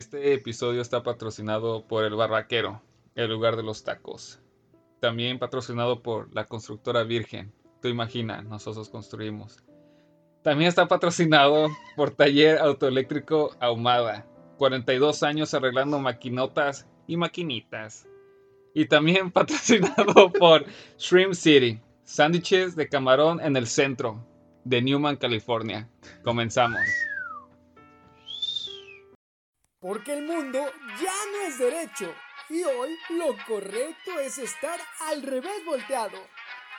Este episodio está patrocinado por el Barraquero, el lugar de los tacos. También patrocinado por la constructora Virgen. Tú imaginas, nosotros construimos. También está patrocinado por Taller Autoeléctrico Ahumada. 42 años arreglando maquinotas y maquinitas. Y también patrocinado por Shrimp City. Sándwiches de camarón en el centro de Newman, California. Comenzamos. Porque el mundo ya no es derecho. Y hoy lo correcto es estar al revés volteado.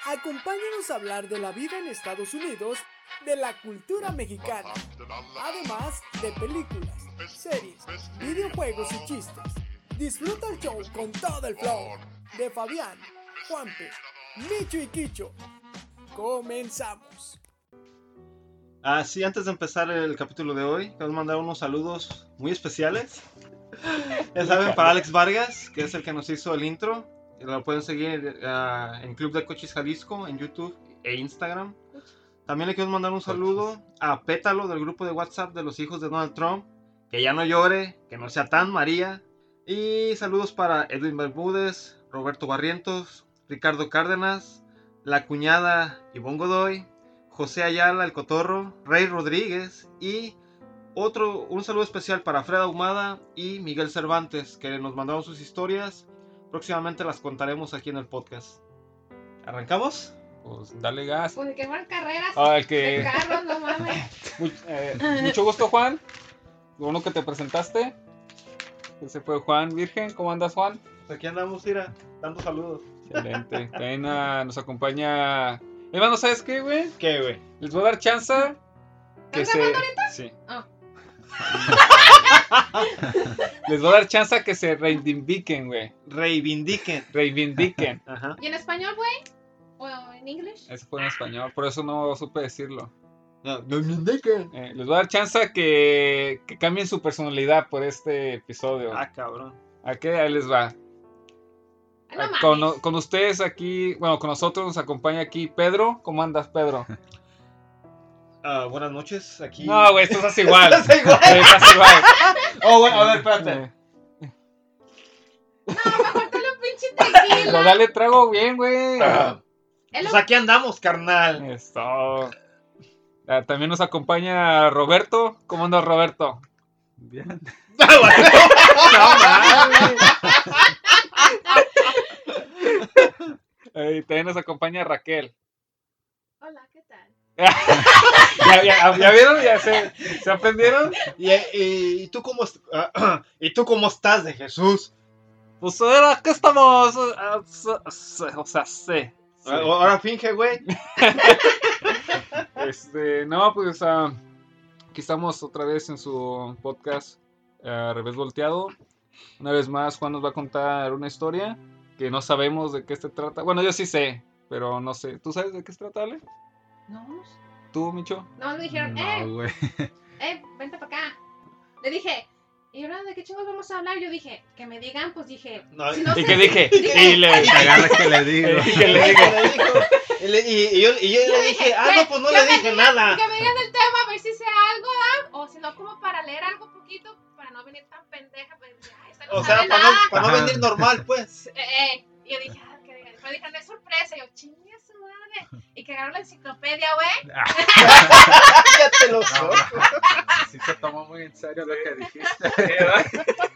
Acompáñanos a hablar de la vida en Estados Unidos, de la cultura mexicana, además de películas, series, videojuegos y chistes. Disfruta el show con todo el flow de Fabián, Juanpe, Micho y Quicho. Comenzamos. Así, antes de empezar el capítulo de hoy, queremos mandar unos saludos muy especiales. ya saben, para Alex Vargas, que es el que nos hizo el intro. Lo pueden seguir ah, en Club de Coches Jalisco, en YouTube e Instagram. También le queremos mandar un saludo a Pétalo del grupo de WhatsApp de los hijos de Donald Trump. Que ya no llore, que no sea tan María. Y saludos para Edwin Bermúdez, Roberto Barrientos, Ricardo Cárdenas, la cuñada Ivonne Godoy, José Ayala, el Cotorro, Rey Rodríguez y otro, un saludo especial para Fred Ahumada y Miguel Cervantes, que nos mandaron sus historias. Próximamente las contaremos aquí en el podcast. ¿Arrancamos? Pues dale gas. Pues que van carreras Ah, el de que... carros, no mames. Eh, mucho gusto, Juan. Bueno que te presentaste. Ese fue Juan Virgen. ¿Cómo andas, Juan? Pues aquí andamos, Ira, dando saludos. Excelente. También nos acompaña. Hermano, ¿sabes qué, güey? ¿Qué, güey? Les voy a dar chance que ¿Están se. grabando Sí. Ah. Les voy a dar chance que se reivindiquen, güey. Reivindiquen. Reivindiquen. Ajá. ¿Y en español, güey? ¿O en inglés? Eso fue en español, por eso no supe decirlo. No, reivindiquen. Eh, les voy a dar chance que, que cambien su personalidad por este episodio. Ah, cabrón. ¿A qué? Ahí les va. Ah, no Ah, con, con ustedes aquí, bueno, con nosotros nos acompaña aquí Pedro. ¿Cómo andas, Pedro? Ah, buenas noches, aquí. No, güey, esto es así igual. Estás igual. Sí, estás igual. Oh, bueno, a ver, espérate. No, mejor te lo pinche Pero tequila. dale trago bien, güey. Es Pues aquí andamos, carnal. Esto. Ah, también nos acompaña Roberto. ¿Cómo andas, Roberto? Bien. Eh, y también nos acompaña Raquel. Hola, ¿qué tal? ¿Ya, ya, ya vieron? ¿Ya se, se aprendieron? ¿Y, y, y tú cómo ah, ¿Y tú cómo estás de Jesús? Pues ahora que estamos. ah, O sea, sé. Sí. Ah, Ahora finge, güey. Este, no, pues ah, aquí estamos otra vez en su podcast ah, Revés Volteado. Una vez más, Juan nos va a contar una historia que no sabemos de qué se trata. Bueno, yo sí sé, pero no sé. ¿Tú sabes de qué se trata, Ale? No, ¿Tú, Micho? no, le dijeron, No, eh, güey. eh, vente para acá. Le dije, ¿y ahora de qué chingos vamos a hablar? Yo dije, que me digan, pues dije, No, si no ¿Y sé- qué dije? Dije, Y le Agarra que le digo. ¿Y qué le ¿Qué digo? Y, le- y- y yo, y yo le dije, ah, no, pues no que le me dije digan- nada. Que me digan el tema, a ver si sé algo, ¿ah? O si no, como para leer algo poquito, para no venir tan pendeja, pues, ay, esta no O sea, para no, para no venir normal, pues. Eh, eh, y yo dije, ah, que después dijeron, es sorpresa, y yo, chingue su madre. Y que agarró la enciclopedia, güey. Cállate los No, ojos. sí se tomó muy en serio lo que dijiste.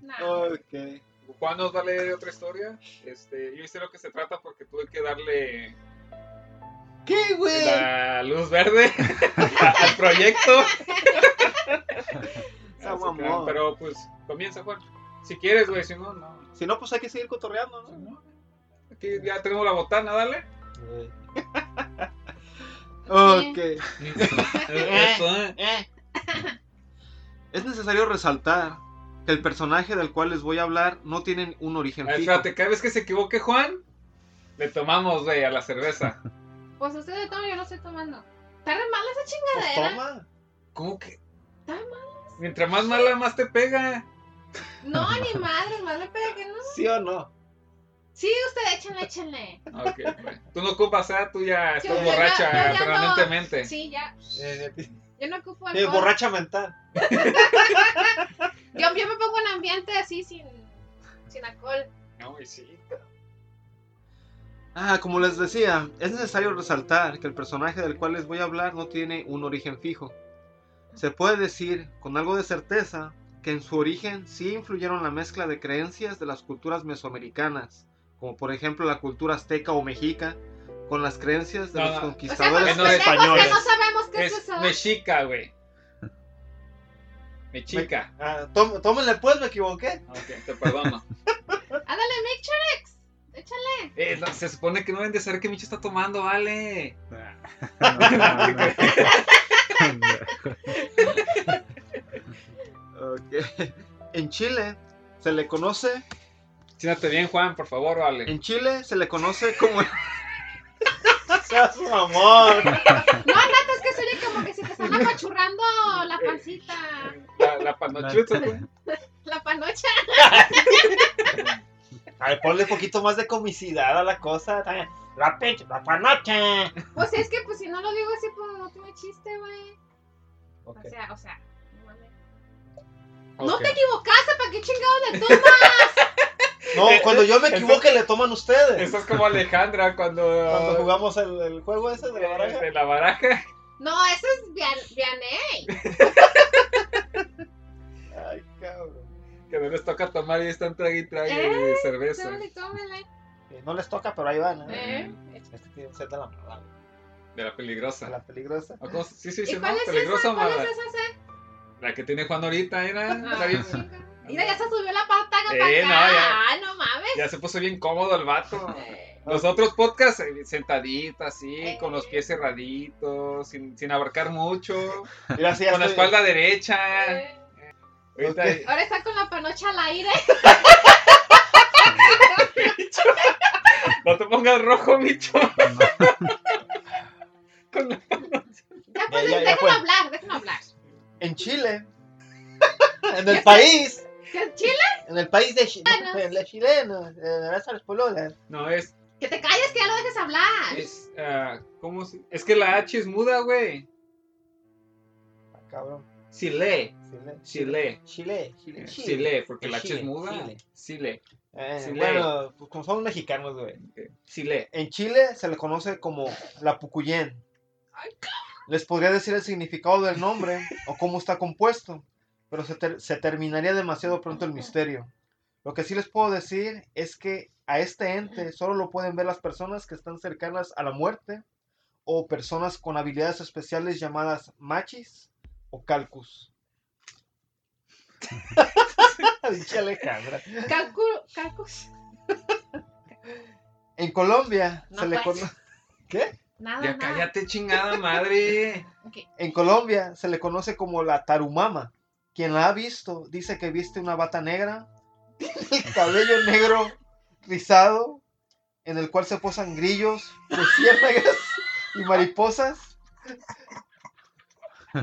No. Ok. Juan nos va a leer otra historia. Este, yo sé lo que se trata porque tuve que darle ¿Qué, güey? la luz verde al proyecto. Pero pues comienza, Juan. Si quieres, güey, si no, no. Si no, pues hay que seguir cotorreando, ¿no? Aquí ya tenemos la botana, dale. Ok. Eso, ¿eh? Eh. Es necesario resaltar que el personaje del cual les voy a hablar no tiene un origen fijo. Espérate, cada vez que se equivoque Juan, le tomamos, güey, a la cerveza. Pues ustedes toman, yo no estoy tomando. ¿Está re mala esa Pues chingadera? toma. ¿Cómo que? ¿Está mala? Mientras más mala, más te pega. No, ni madre, más le pegue, ¿no? ¿Sí o no? Sí, usted échenle, échenle. Ok, güey. Tú no ocupas, ¿eh? Tú ya estás borracha yo ya no. permanentemente. Sí, ya. Eh, Yo no ocupo Eh, alcohol. borracha mental. Yo, yo me pongo en ambiente así sin, sin alcohol. No, y sí. Ah, como les decía, es necesario resaltar que el personaje del cual les voy a hablar no tiene un origen fijo. Se puede decir con algo de certeza que en su origen sí influyeron la mezcla de creencias de las culturas mesoamericanas, como por ejemplo la cultura azteca o mexica, con las creencias de No, los no. O sea, conquistadores pues, no españoles. que no sabemos qué es, Es eso. mexica, güey. Mexica. Ah, tó- tómenle pues, me equivoqué. Ok, te perdono. Ándale, Mixerex. Échale. Eh, no, se supone que no deben de saber que Micho está tomando, vale. Ok. En Chile se le conoce, Siéntate bien, Juan, por favor, vale. en Chile se le conoce como Seas un amor. No, neta, es que se oye como que se te están apachurrando la pancita. La, la panochuta, güey. La panocha. A ver, ponle un poquito más de comicidad a la cosa. La pinche, la panocha. Pues es que, pues si no lo digo así, pues no tiene chiste, güey. O sea, o sea. no mames. Ok. No te equivocaste, ¿para qué chingado le tomas? No, cuando yo me equivoque le toman ustedes. Eso es como Alejandra cuando. Cuando jugamos el, el juego ese de la baraja. De la baraja. No, eso es Vian- Vianey. Ay, cabrón. Que no les toca tomar y están trague y trague Eh, cerveza. Tómale, tómale. Eh, No les toca, pero ahí van. ¿eh? Eh. Este tiene sed de la mala, De la peligrosa. de la peligrosa. ¿O cómo se- Sí, sí, sí, ¿Y ¿no? cuál es ¿Peligrosa esa? ¿Cuál mala? es esa? se? La que tiene Juan ahorita, era. Ah, bien-. Mira, ya se subió la pataga Eh, para acá. no, ya. Ay, no mames. Ya se puso bien cómodo el vato. Los otros podcasts, sentadito así, Eh. con los pies cerraditos, sin, sin abarcar mucho, Mira, sí, con la espalda derecha. Eh, Ahorita. Ahora está con la panocha al aire. no te pongas rojo, bicho. Con la- Ya, pues, ya, hablar, déjenme hablar. En Chile. En el país. ¿Qué es Chile? En el país de, Chi- Chilenos. de los chilenos. De las alas pololas. No, es. Que te calles, que ya lo dejes hablar. Es, ah, ¿cómo se- es que la H es muda, güey. Ah, cabrón. Chile. Chile. Chile. Chile. Chile. Chile, porque la H Chile, es muda. Chile. Eh. Bueno, pues como somos mexicanos, güey. Chile. En Chile se le conoce como la Pucuyén. Les podría decir el significado del nombre o cómo está compuesto, pero se, ter- se terminaría demasiado pronto el misterio. Lo que sí les puedo decir es que a este ente solo lo pueden ver las personas que están cercanas a la muerte o personas con habilidades especiales llamadas machis o calcus. Dicha Alejandra. Calcu- Calcus. En Colombia No, se le pues. conoce... ¿Qué? Nada, Ya nada. cállate, chingada madre. En Colombia se le conoce como la tarumama. Quien la ha visto dice que viste una bata negra, el cabello negro rizado, en el cual se posan grillos, luciérnagas y mariposas.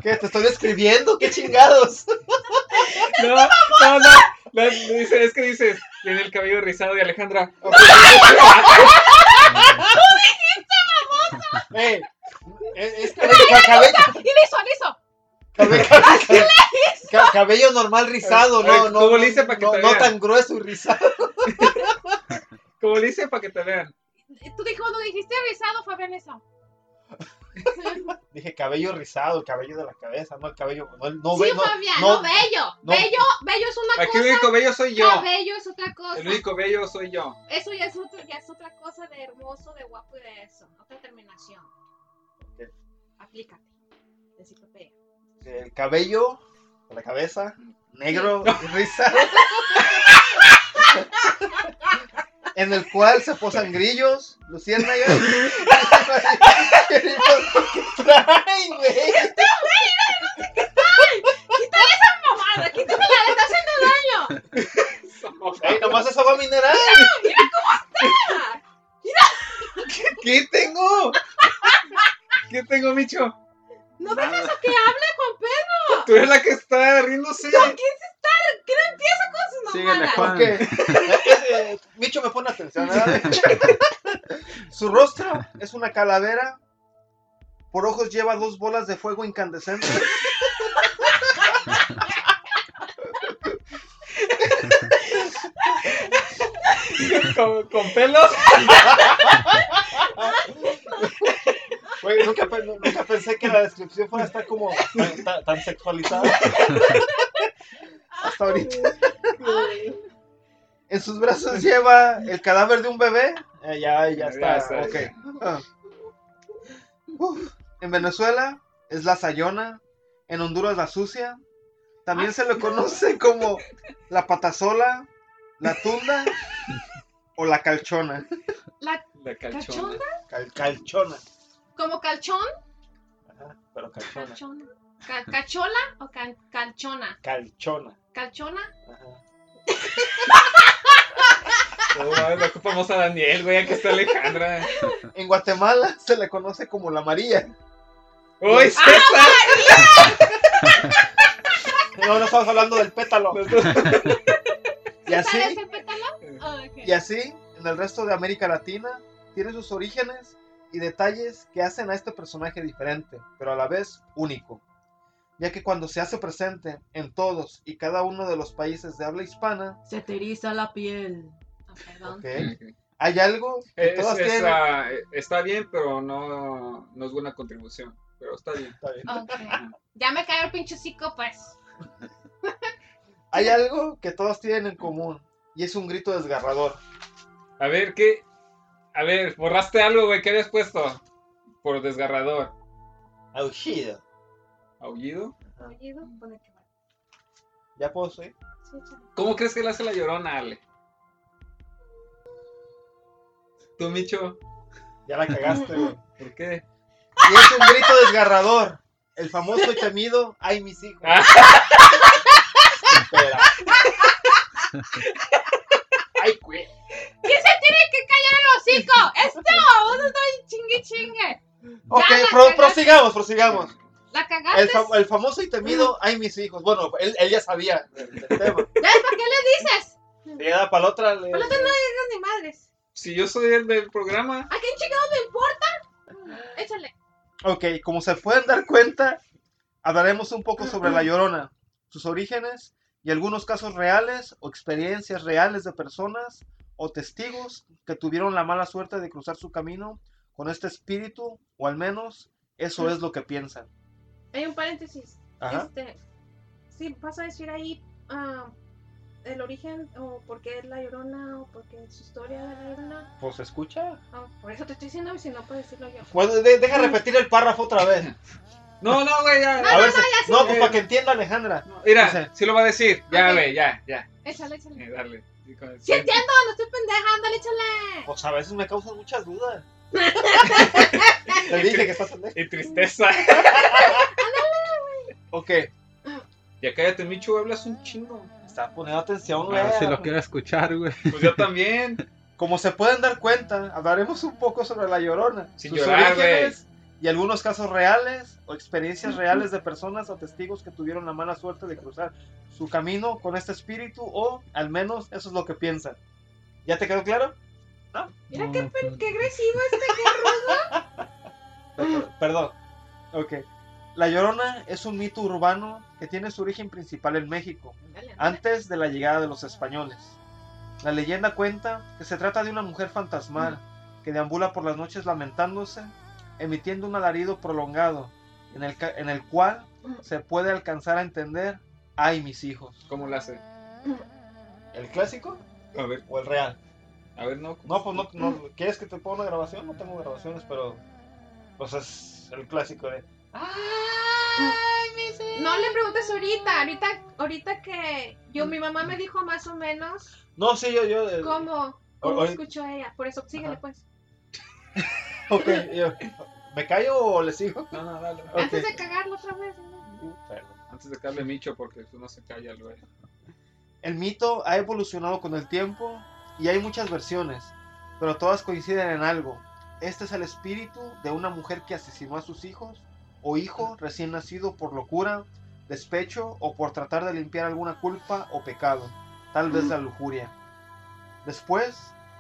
¿Qué? ¿Te estoy describiendo? ¿Qué chingados? No, no, no. no, dice, es que dices, tiene el cabello rizado de Alejandra. Eh, es, cabello, ca- cabello, Y liso, liso. cabello, cabello- ca- cabello normal rizado, A no, ver, no, ¿cómo no, le hice para que no- te no vean? tan grueso y rizado. Como le hice para que te vean. Tú dijo, cuando dijiste rizado, fue bien eso. Dije cabello rizado, el cabello de la cabeza, no el cabello, no, el- no, sí, ve- no, Fabián, no, no, bello. no. Bello, bello es una Aquí el cosa. único bello soy yo. Cabello es otra cosa. El único bello soy yo. Eso ya es, otro, ya es otra cosa de hermoso, de guapo y de eso. Otra terminación. Ok. Aplícate. Enciclopedia. el cabello de la cabeza, negro rizado. en el cual se posan grillos, luciérnagas. ¿Qué trae, güey? ¡Mamada! ¡Quítamela! ¡Le está haciendo daño! Ey, nomás es agua mineral. ¿Qué tengo? ¿Qué tengo, Micho? ¡No dejes a que hable, Juan Pedro! Tú eres la que está riéndose. ¿Quién se está? ¿Quién empieza con sus mamadas? Juan. Ok. Es- eh, Micho me pone atención. ¿verdad? Su rostro es una calavera Por ojos lleva dos bolas de fuego incandescentes. ¿Con, con pelos? Güey, nunca, pe- nunca pensé que la descripción fuera a estar como tan, tan- tan sexualizada. Hasta ahorita. En sus brazos lleva el cadáver de un bebé. Eh, ya, ya está. Ya está. ok. Uf. En Venezuela es la sayona. En Honduras la sucia. También se le conoce como la patasola, la tunda o la calchona. La La calchona. Cal- calchona. como calchón, Ajá, pero calchona. calchona. Ca- ¿Cachola o calchona? Calchona. ¿Calchona? Ajá. No, mames, no ocupamos a Daniel, güey, aquí está Alejandra. En Guatemala se le conoce como la María. ¡Uy, César! No, no estamos hablando del pétalo. Y ¿Sabes así, el pétalo? Ah, ok. y así, en el resto de América Latina, tiene sus orígenes y detalles que hacen a este personaje diferente, pero a la vez único. Ya que cuando se hace presente en todos y cada uno de los países de habla hispana, Se te eriza la piel. Ah, perdón. ¿ok? hay algo que Es- ah, está bien, pero no, no es buena contribución. Pero está bien. Está bien. Ok. Ya me cayó el pinche hocico, pues. Hay algo que todos tienen en común y es un grito desgarrador. A ver, ¿qué? A ver, borraste algo, güey. ¿Qué habías puesto? Por desgarrador. Aullido. ¿Aullido? Oído, pone que va. ¿Ya puedo? Sí, échale. ¿Cómo crees que le hace la llorona, Ale? ¿Tú, Micho? Ya la cagaste, güey. ¿Por qué? Y es un grito desgarrador. El famoso y temido, ay mis hijos. Ah. Espera. Ay, güey. ¿Quién se tiene que callar el hocico? ¡Esto! ¡Vos estás chingue chingue! Ok, pro- prosigamos, prosigamos. ¿La cagaste? El, fam- el famoso y temido, ay mis hijos. Bueno, él, él ya sabía del, del tema. ¿Ves para qué le dices? Ya para la otra le- Para la otra no digas ni madres. Si yo soy el del programa. ¿A quién chingados le importa? Échale. Ok, como se pueden dar cuenta, hablaremos un poco sobre la llorona, sus orígenes y algunos casos reales o experiencias reales de personas o testigos que tuvieron la mala suerte de cruzar su camino con este espíritu, o al menos eso es lo que piensan. Hay un paréntesis. Ajá. Este, sí, vas a decir ahí ah, el origen o por qué es la llorona o por qué es su historia de la llorona. Pues escucha. Ah, por eso te estoy diciendo, si no puedes decirlo yo. Bueno, de- deja repetir el párrafo otra vez. No, no, güey, ya. A ver si- no, pues para que entienda Alejandra. Mira, sí lo va a decir. Ya, güey, ya, ya. Échale, échale. Eh, dale. Sí, Sí entiendo, no estoy pendeja, ándale, échale. Pues a veces me causan muchas dudas. Te dije que estás pendeja. Y tristeza. Ok, Ya cállate, Micho, hablas un chingo. está poniendo atención, A güey. ver si lo quiero escuchar, güey. Pues yo también. Como se pueden dar cuenta, hablaremos un poco sobre la llorona, Sin sus llorar, orígenes y algunos casos reales o experiencias reales de personas o testigos que tuvieron la mala suerte de cruzar su camino con este espíritu o al menos eso es lo que piensan. ¿Ya te quedó claro? Mira No, qué, no, pe- no. qué agresivo este Per- Perdón. Ok. La Llorona es un mito urbano que tiene su origen principal en México, antes de la llegada de los españoles. La leyenda cuenta que se trata de una mujer fantasmal que deambula por las noches lamentándose, emitiendo un alarido prolongado, en el, en el cual se puede alcanzar a entender, ay mis hijos. ¿Cómo lo hace? ¿El clásico A ver, o el real? a ver, no. No, pues no, no ¿quieres que te ponga una grabación? No tengo grabaciones, pero pues es el clásico de... No le preguntes ahorita, ahorita, ahorita que yo, mi mamá me dijo más o menos No, sí, yo, yo... eh, cómo, cómo o- escuchó ella. Por eso, síguele Ajá. pues. Ok, yo- ¿me callo o le sigo? No, no, dale. Antes de cagarlo otra vez. ¿no? Perdón. Antes de darle Micho, porque tú no se calla, güey. El mito ha evolucionado con el tiempo y hay muchas versiones, pero todas coinciden en algo. Este es el espíritu de una mujer que asesinó a sus hijos o hijo recién nacido por locura, despecho o por tratar de limpiar alguna culpa o pecado, tal vez la lujuria. Después,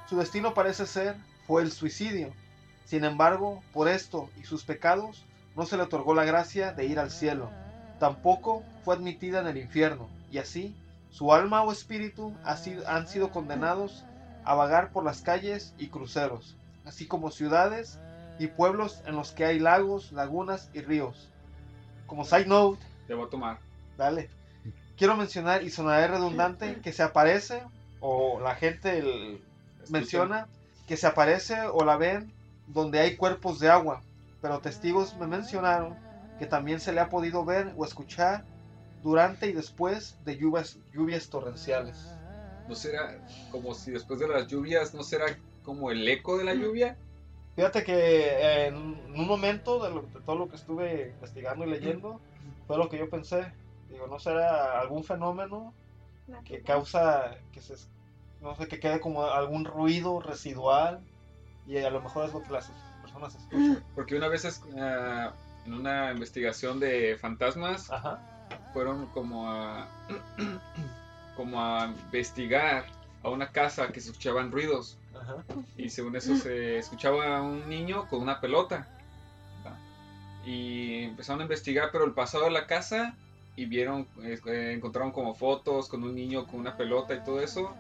su destino parece ser fue el suicidio. Sin embargo, por esto y sus pecados, no se le otorgó la gracia de ir al cielo, tampoco fue admitida en el infierno, y así su alma o espíritu ha sido- han sido condenados a vagar por las calles y cruceros, así como ciudades y pueblos en los que hay lagos, lagunas y ríos. Como side note, Te voy a tomar. Dale. Quiero mencionar, y sonaré redundante, que se aparece, o la gente el- menciona, que se aparece o la ven donde hay cuerpos de agua. Pero testigos me mencionaron que también se le ha podido ver o escuchar durante y después de lluvias, lluvias torrenciales. ¿No será como si después de las lluvias, no será como el eco de la lluvia? Fíjate que eh, en un momento de, lo- de todo lo que estuve investigando y leyendo, fue lo que yo pensé. Digo, ¿no será algún fenómeno que causa que se no sé que quede como algún ruido residual y a lo mejor es lo que las personas escuchan Porque una vez es- ah, en una investigación de fantasmas ajá. fueron como a como a investigar a una casa que se escuchaban ruidos ajá. Y según eso se escuchaba a un niño con una pelota. Y empezaron a investigar pero el pasado de la casa y vieron eh, encontraron como fotos con un niño con una pelota y todo eso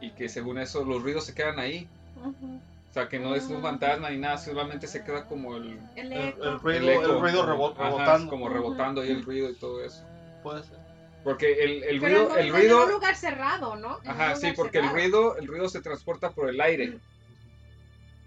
y que según eso los ruidos se quedan ahí. O sea que no es un fantasma ni nada solamente se queda como el, El el, eco. el ruido el eco. el ruido Ajá, rebotando. como rebotando ahí el ruido y todo eso. Puede ser porque el, el Pero ruido en, el un- ruido en un lugar cerrado, ¿no? En Ajá, sí, porque el ruido, el ruido se transporta por el aire.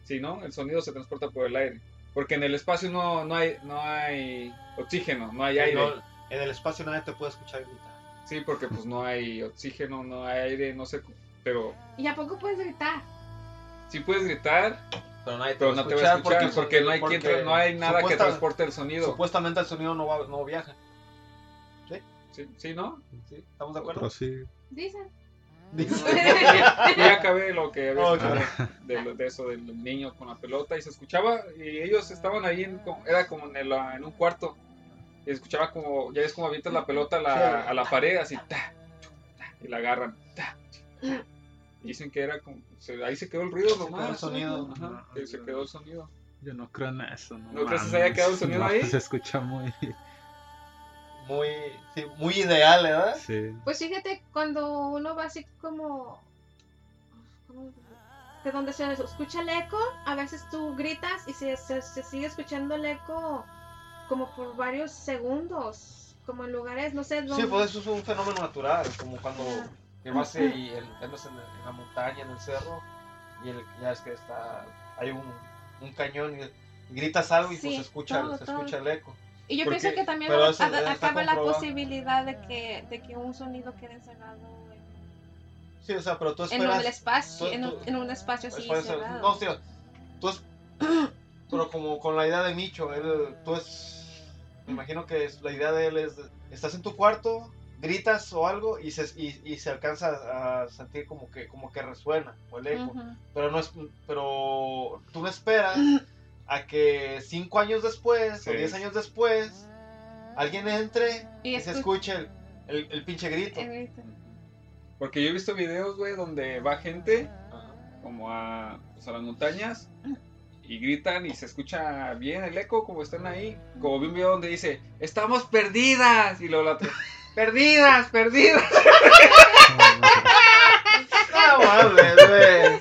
Sí, ¿no? El sonido se transporta por el aire. Porque en el espacio no, no hay, no hay oxígeno, no hay aire. No, en el espacio nadie te puede escuchar gritar Sí, porque pues no hay oxígeno, no hay aire, no sé, pero ¿Y a poco puedes gritar? sí puedes gritar, pero nadie pero no te va a escuchar porque, no hay quien no hay nada que transporte el sonido. supuestamente el sonido no va, no viaja Sí, sí, ¿no? ¿Sí? ¿estamos de acuerdo? Sí. Dicen. ya, ya acabé lo que había escuchado de, lo- de eso del niño con la pelota y se escuchaba y ellos estaban ahí en, era como en, el, ah, en un cuarto y escuchaba como ya ves como avientas la pelota a la, a la pared así ta, ta, y la agarran ta, ta. Y dicen que era como se- ahí se quedó el ruido nomás el sonido. Ajá, que se quedó el sonido Yo no creo en eso. ¿No, ¿No crees que se haya quedado un sonido No, ahí? Se escucha muy. Muy sí, muy ideal ¿verdad? Sí. Pues fíjate, cuando uno va así como... ¿cómo? De donde se escucha el eco, a veces tú gritas y se, se, se sigue escuchando el eco como por varios segundos, como en lugares, no sé Sí, dónde. pues eso es un fenómeno natural, como cuando que vas y el- andas en, en la montaña, en el cerro, y el- ya es que está, hay un, un cañón y, y gritas algo y Sí, pues se escucha, todo, se todo. escucha el eco. Y yo Porque- pienso que también a- a- acaba la posibilidad de que, de que un sonido quede encerrado en, Sí, o sea, pero tú en un espacio, tú- en, un, tú- en un espacio así cerrado. no, sí, tú es, pero como con la idea de Micho, él, tú es, me imagino que es- la idea de él es, estás en tu cuarto, gritas o algo y se, y, y se alcanza a sentir como que, como que resuena, o el eco. Pero no es pero tú no esperas a que cinco años después o diez años después alguien entre Y y, se escu- escuche el, el, el pinche grito el grito. porque yo he visto videos güey donde va gente como a, pues, a las montañas y gritan y se escucha bien el eco como están ahí. Como vi un video donde dice, estamos perdidas. Y luego la otra, perdidas, perdidas. no mames güey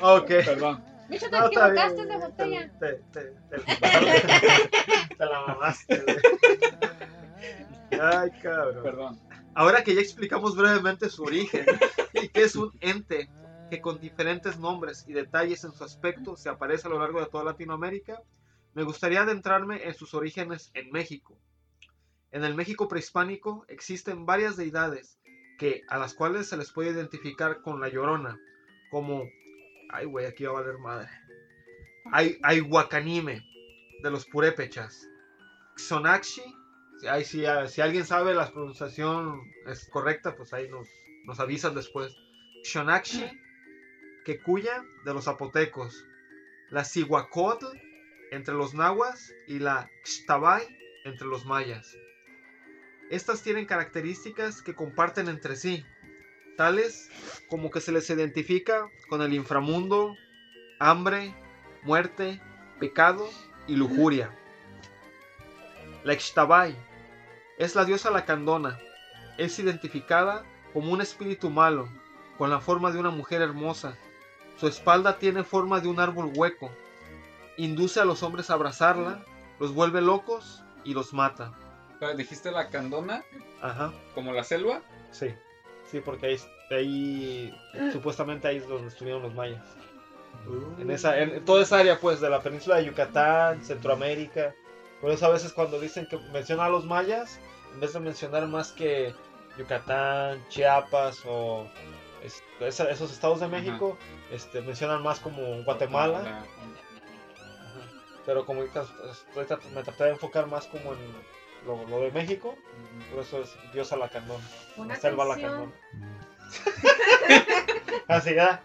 ok Perdón. Micho, te No, está equivocaste bien, de botella. te, te, te, te- te la mamaste ay cabrón Perdón. Ahora que ya explicamos brevemente su origen y que es un ente que con diferentes nombres y detalles en su aspecto se aparece a lo largo de toda Latinoamérica, me gustaría adentrarme en sus orígenes en México. En el México prehispánico existen varias deidades que a las cuales se les puede identificar con la Llorona, como ay güey, aquí va a valer madre. Hay Ayhuacanime de los purépechas, si, ahí sí, ah, si alguien sabe la pronunciación es correcta, pues ahí nos, nos avisan después. Shonakshi, Kekuya de los zapotecos, la Cihuacotl entre los nahuas y la Xtabay entre los mayas. Estas tienen características que comparten entre sí, tales como que se les identifica con el inframundo, hambre, muerte, pecado y lujuria. La Ixtabay es la diosa lacandona. Es identificada como un espíritu malo, con la forma de una mujer hermosa. Su espalda tiene forma de un árbol hueco. Induce a los hombres a abrazarla, los vuelve locos y los mata. Pero, ¿Dijiste la candona? Ajá, ¿Como la selva? sí. Sí, porque ahí, ahí supuestamente ahí es donde estuvieron los mayas. En, esa, en toda esa área, pues, de la península de Yucatán, Centroamérica. Por eso a veces cuando dicen que mencionan a los mayas, en vez de mencionar más que Yucatán, Chiapas o es- esa- esos estados de México, este, mencionan más como Guatemala. Ajá. Pero como ahorita me traté de enfocar más como en lo, lo de México, por eso es Diosa Lacandón, Una la selva canción. Lacandón. Así ya.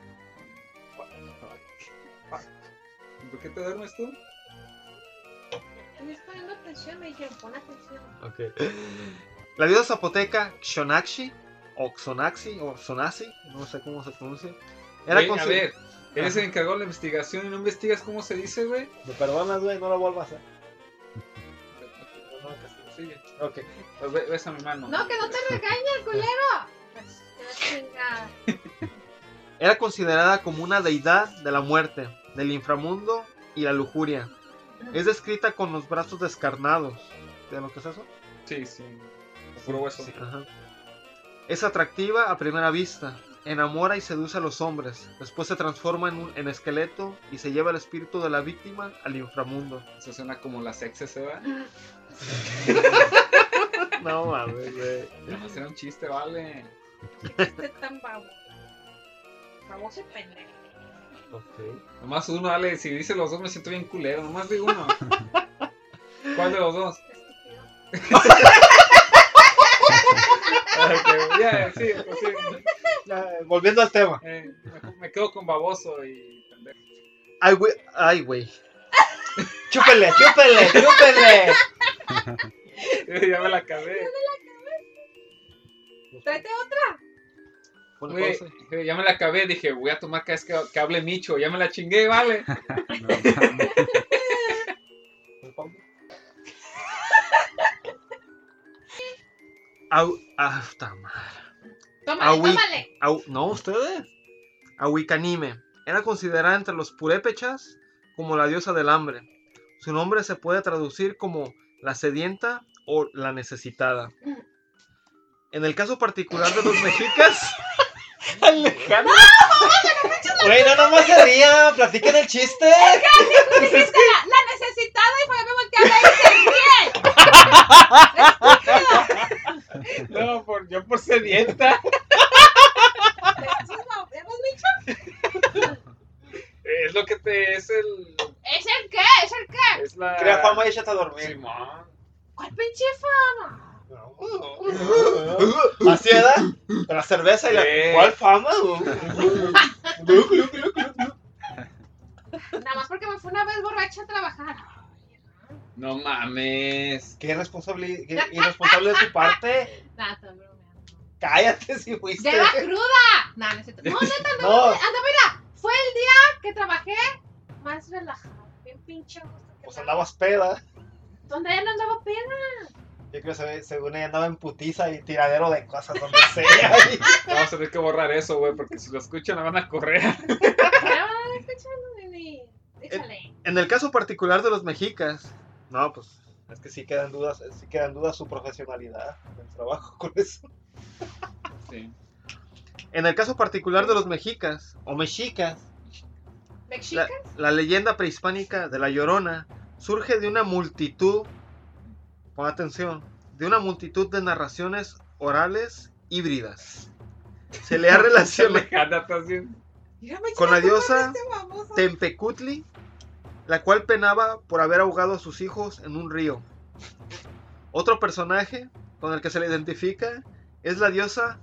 ¿Por qué te duermes tú? Estoy poniendo atención, me dijeron, pon atención. La diosa zapoteca Xonacxi, o Xonaxi, o Xonaxi, no sé cómo se pronuncia. Era Güey, a ver, eres el encargado de la investigación y no investigas cómo se dice, güey. Me perdonas, güey, no lo vuelvas a hacer. Ok. Pues ve- ves a mi mano. No, que no te regañes, culero. Pues. Era considerada como una deidad de la muerte, del inframundo y la lujuria. Es descrita con los brazos descarnados. ¿De lo que es eso? Sí, sí. Puro hueso. Sí, ajá. Es atractiva a primera vista, enamora y seduce a los hombres, después se transforma en, un, en esqueleto y se lleva el espíritu de la víctima al inframundo. Eso suena como las exes, ¿se va? No mames, güey. No, era un chiste, vale. Este tan babo. Famoso y pendejo. Nomás uno, dale. Si dice los dos, me siento bien culero. Nomás digo uno. ¿Cuál de los dos? Estúpido. Ok, ya, sí, pues sí. Ya, volviendo al tema. Eh, me, me quedo con baboso y pendejo. Ay, güey. Ay, güey. Chúpele, chúpele, chúpele. ya me la acabé. Tráete otra. Pone Güey, pausa. eh, ya me la acabé. Dije, voy a tomar cada vez que, que hable Micho. Ya me la chingué, vale. Au, ah, puta madre. Tómale, tómale. No, ustedes. Ahuicanime. Era considerada entre los purépechas como la diosa del hambre. Su nombre se puede traducir como la sedienta o la necesitada. En el caso particular de los mexicas. Alejandro. Güey, no nomás se ría, platiquen el chiste. Dijiste la, la necesitada y fue que me volteé a ver y se ríe. No, por, yo por sedienta. ¿Eso es lo- ¿Hemos dicho? Es lo que te. Es el. ¿Es el qué? ¿Es el qué? Es la. Crea fama y échate a dormir. Simón. ¿Cuál pinche fama? Así era. La cerveza y la. ¿Cuál fama? Nada más porque me fui una vez borracha a trabajar. No mames. Qué irresponsable, qué irresponsable de tu parte. Nada, estoy bromeando. Cállate si fuiste. ¡Lleva cruda! Nah, no, no, neta, no. No. Anda, mira, fue el día que trabajé más relajado. Bien pinche Pues andabas peda. ¿Dónde ella no andaba pena? Yo creo que se- según ella andaba en putiza y tiradero de cosas donde sea. Y- Vamos a tener que borrar eso, güey, porque si lo escuchan me van a correr. Pero, escúchalo, nene. Échale. En el caso particular de los mexicas, no, pues es que sí quedan dudas, sí quedan dudas su profesionalidad en el trabajo con eso. Sí. En el caso particular de los mexicas o mexicas, la, la leyenda prehispánica de la Llorona surge de una multitud, pon atención, de una multitud de narraciones orales híbridas. Se le ha relacionado con la diosa este. Tempecutli, la cual penaba por haber ahogado a sus hijos en un río. Otro personaje con el que se le identifica es la diosa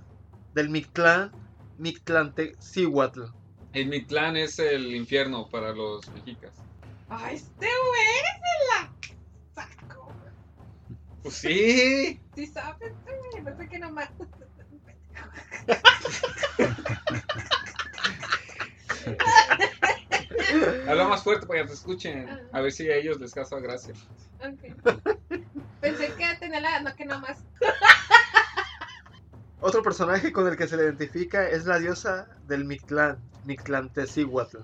del Mictlán, Mictlantecihuatl. El Mictlán es el infierno para los mexicas. Ay, este güey se la saco. Pues sí. Sí sabes, güey. No sé qué nomás. Habla más fuerte para que te escuchen. A ver si a ellos les causa gracia. Ok. Pensé que tenía la. No, que nada más. Otro personaje con el que se le identifica es la diosa del Mictlán, Mictlantecíhuatl,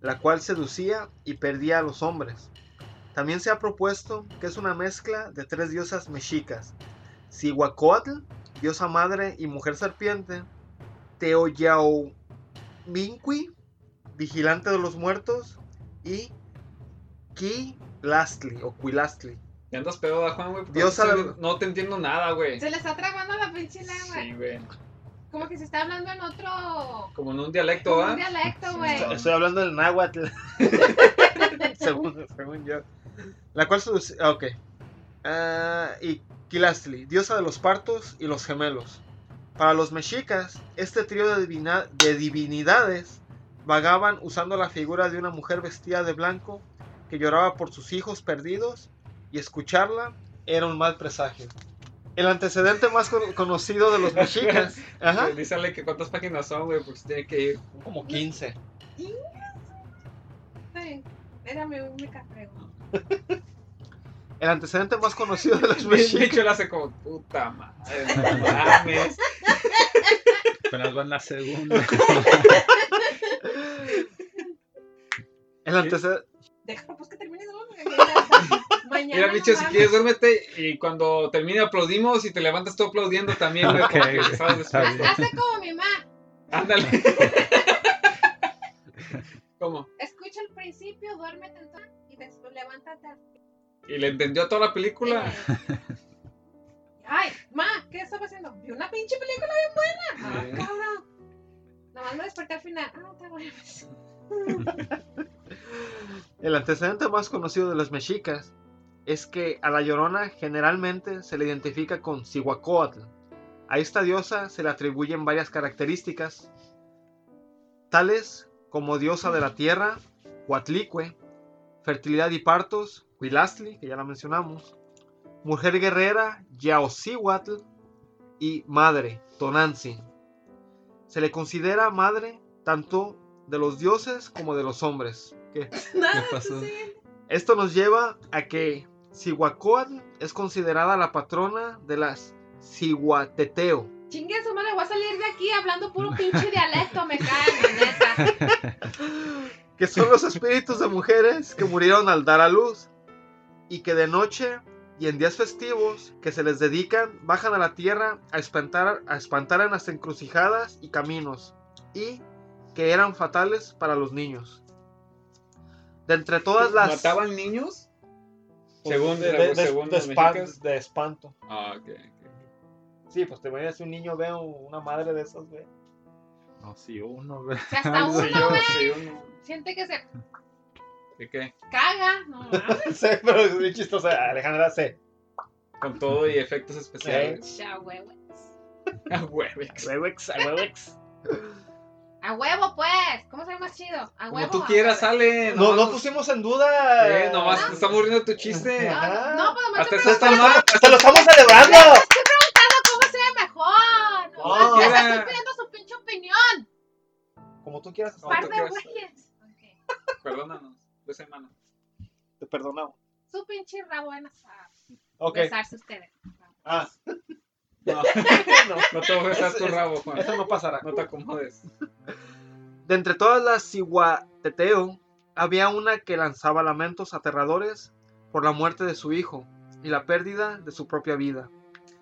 la cual seducía y perdía a los hombres. También se ha propuesto que es una mezcla de tres diosas mexicas, Cihuacóatl, diosa madre y mujer serpiente, Teoyaominqui, vigilante de los muertos, y Quilastli o Quilastli, ¿Ya andas pedo, Juan, güey? Porque Diosa no, te entiendo nada, güey. Se le está trabando la pinche lengua. Sí, güey. Como que se está hablando en otro. Como en un dialecto, ¿va? un dialecto, güey. Estoy, estoy hablando del náhuatl. según, según yo. La cual ah, Ok. Ah, y Quilastli, diosa de los partos y los gemelos. Para los mexicas, este trío de, divina- de divinidades vagaban usando la figura de una mujer vestida de blanco que lloraba por sus hijos perdidos y escucharla era un mal presagio. El antecedente más con- conocido de los mexicas. Ajá. Dísale que cuántas páginas son, güey, porque se tiene que ir. Como 15. Sí, era mi única pregunta. El antecedente más conocido de los De mexicas. hecho, le hace como, puta madre, no mames. Apenas va en la segunda. El antecedente. Déjalo pues que termine Mañana. Mira, bicho, si quieres, duérmete y cuando termine aplaudimos y te levantas tú aplaudiendo también, güey, Ok, porque güey, estabas está despierto. bien. Hazte como mi mamá. Ándale. ¿Cómo? Escucha el principio, duérmete entonces y después levántate. Y le entendió toda la película. Eh, Ay, ma, ¿qué estaba haciendo? Vi una pinche película bien buena. Ah, cabrón. Nomás me desperté al final. Ah, está bueno. El antecedente más conocido de los mexicas es que a la llorona generalmente se le identifica con Cihuacóatl. A esta diosa se le atribuyen varias características, tales como diosa de la tierra, Huatlicue, fertilidad y partos, Huilastli, que ya la mencionamos, mujer guerrera, Yaocihuatl y madre, Tonantzin. Se le considera madre tanto de los dioses como de los hombres. ¿Qué? Nada, pasó? Esto nos lleva a que Cihuacóatl es considerada la patrona de las Cihuateteo, Chingue su madre, voy a salir de aquí hablando puro pinche dialecto, me cae, neta. que son los espíritus de mujeres que murieron al dar a luz y que de noche y en días festivos que se les dedican bajan a la tierra a espantar, a espantar en las encrucijadas y caminos y que eran fatales para los niños. De entre todas las... ¿Mataban niños? Pues, Según, de, de- de- según de espanto. Ah, ok. ok. Sí, pues te imaginas si un niño ve una madre de esas, güey. No, si uno, güey. O sea, hasta Sí, uno, sí, siente que se ¿De qué? caga. No mames, Sí, pero es muy chistoso. Alejandra C. Con todo y efectos especiales. Ah, huevex. Huevex, a huevex. A huevo, pues. ¿Cómo se ve más chido? A Como huevo. tú a quieras, sale. No, no pusimos en duda. Eh, nomás te estamos riendo tu chiste. No, no, pues nomás Hasta está preguntando mal. ¡Hasta lo estamos celebrando! cómo se ve mejor. No, No. estoy pidiendo su pinche opinión. Como tú quieras, No, Par tú de güeyes. Ok. Perdónanos. Pues hermano. te perdonamos. Su pinche rabo en a Ok. besarse ustedes. Ah, No, no, no te voy a besar tu rabo, Juan. eso no pasará. No te acomodes. De entre todas las Cihuateteo, había una que lanzaba lamentos aterradores por la muerte de su hijo y la pérdida de su propia vida.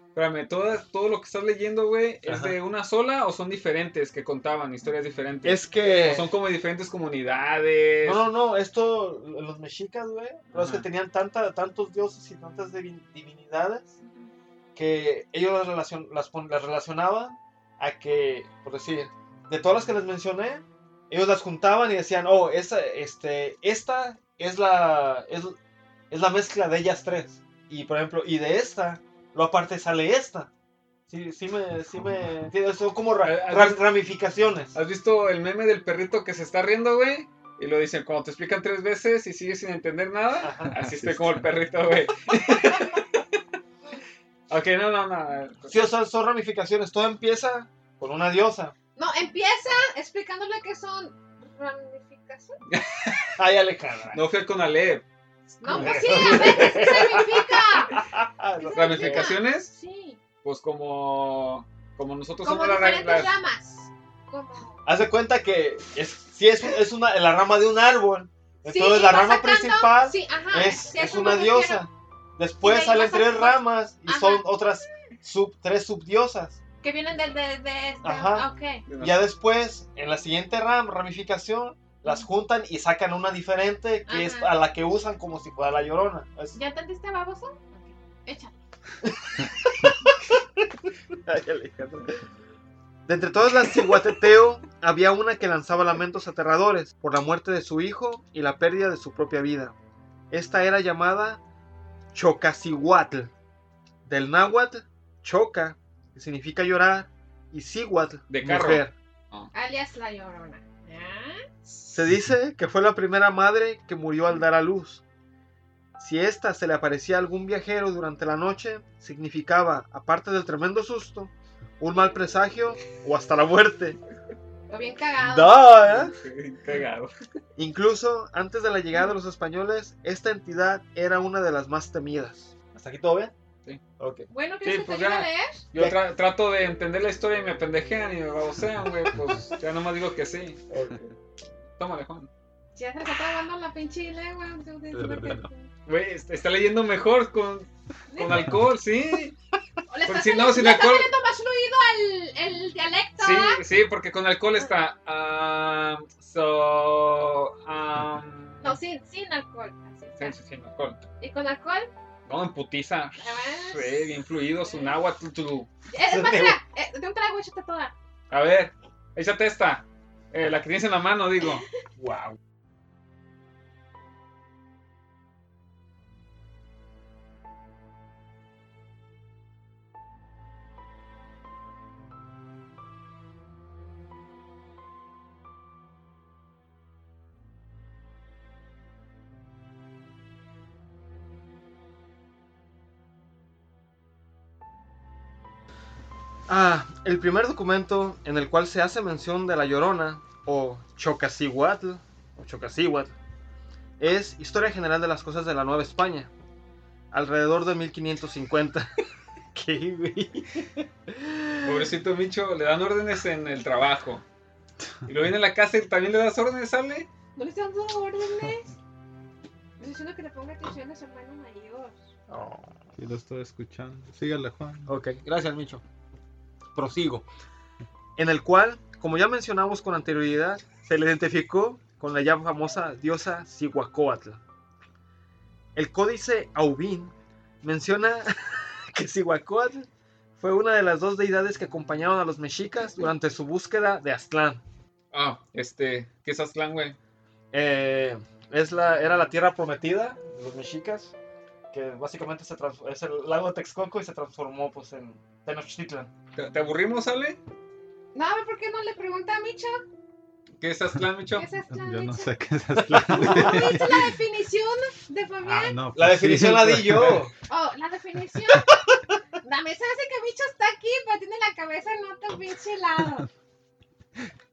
Espérame, todo, todo lo que estás leyendo, güey, ¿es Ajá. de una sola o son diferentes que contaban historias diferentes? Es que. O son como diferentes comunidades. No, no, no, esto, los mexicas, güey, es que tenían tanta, tantos dioses y tantas divin- divinidades que ellos las, relacion- las, las relacionaban a que, por decir, de todas las que les mencioné, ellos las juntaban y decían, oh, esta, este, esta es la, es, es la mezcla de ellas tres. Y, por ejemplo, y de esta, lo aparte sale esta. Sí, sí me, sí me, entiendes? son como ra- ¿Has ra- ramificaciones. ¿Has visto el meme del perrito que se está riendo, güey? Y lo dicen, cuando te explican tres veces y sigues sin entender nada, Ajá. así Así estoy como el perrito, güey. ok, no, no, no. Sí, o sea, son ramificaciones. Todo empieza con una diosa. No, empieza explicándole que son ramificaciones. Ay, Alejandra. No fui al Conalep. No, pues sí, a ver, ¿qué significa? No. ¿Ramificaciones? Sí, Pues como. Como nosotros como somos las- ramas. Como... Haz de cuenta que es, si es, es una, la rama de un árbol. Entonces Sí, la rama sacando- principal Sí, ajá. es, es una diosa. Después salen tres ramas y Ajá. son otras sub, tres subdiosas. Que vienen del de, de, este. Ajá. Ok. Ya después, en la siguiente ram, ramificación, las juntan y sacan una diferente que es a la que usan como si fuera la llorona. Es- ¿Ya entendiste, baboso? Échale. Ay, Alejandro. De entre todas las ciguateteo, había una que lanzaba lamentos aterradores por la muerte de su hijo y la pérdida de su propia vida. Esta era llamada Chocasihuatl, del náhuatl choca, que significa llorar, y Cihuatl, De carro. mujer. Alias la llorona. ¿Ah? Se dice que fue la primera madre que murió al dar a luz. Si ésta se le aparecía a algún viajero durante la noche, significaba, aparte del tremendo susto, un mal presagio o hasta la muerte. Lo bien cagado. Da, ¿eh? Cagado. Incluso antes de la llegada de los españoles, esta entidad era una de las más temidas. ¿Hasta aquí todo bien? Sí. Ok. Bueno, Sí, ¿quieres que pues te ya. a leer? Yo tra- trato de entender la historia y me pendejean y me babosean, güey. Pues ya nomás digo que sí. Tómale, Juan. Ya se le está trabando la pinche lengua. Güey, est- está leyendo mejor con, con alcohol, sí. O le está si no, sin le está alcohol- saliendo más fluido al el dialecto, Sí, ¿verdad? sí, porque con alcohol está. um, so. um, No, sin, sin alcohol. así, sí, sí, sin alcohol. ¿Y con alcohol? No, en putiza. Sí, bien fluido, su náhuatl. Es más, mira, eh, de un trago échate toda. A ver, échate esta. Eh, la que tienes en la mano, digo. Wow. Ah, el primer documento en el cual se hace mención de la Llorona, o Chocasihuatl, o Chocasihuatl, es Historia General de las Cosas de la Nueva España, alrededor de 1550. ¿Qué, güey? Pobrecito Micho, le dan órdenes en el trabajo. Y lo viene a la casa y también le das órdenes, ¿sale? No le están dando órdenes. Estoy diciendo que le ponga atención a su hermano mayor. Oh, Sí, lo estoy escuchando. Sígale, Juan. ok, gracias, Micho. Prosigo. En el cual, como ya mencionamos con anterioridad, se le identificó con la ya famosa diosa Cihuacóatl. El códice Aubin menciona que Cihuacóatl fue una de las dos deidades que acompañaron a los mexicas durante su búsqueda de Aztlán. Ah, este, ¿qué es Aztlán, güey? Eh, es la, era la tierra prometida de los mexicas, que básicamente se es el lago de Texcoco y se transformó pues, en Tenochtitlan. ¿Te, te aburrimos, Ale? No, a ver, ¿por qué no le pregunta a Micho? ¿Qué es Aztlán, Micho? ¿Qué es Aztlán, Yo no Micho? sé qué es Aztlán. ¿No viste la definición de Fabián? Ah, no, La pues definición sí, la di yo. Oh, la definición. La mesa hace que Micho está aquí, pero tiene la cabeza en otro pinche lado.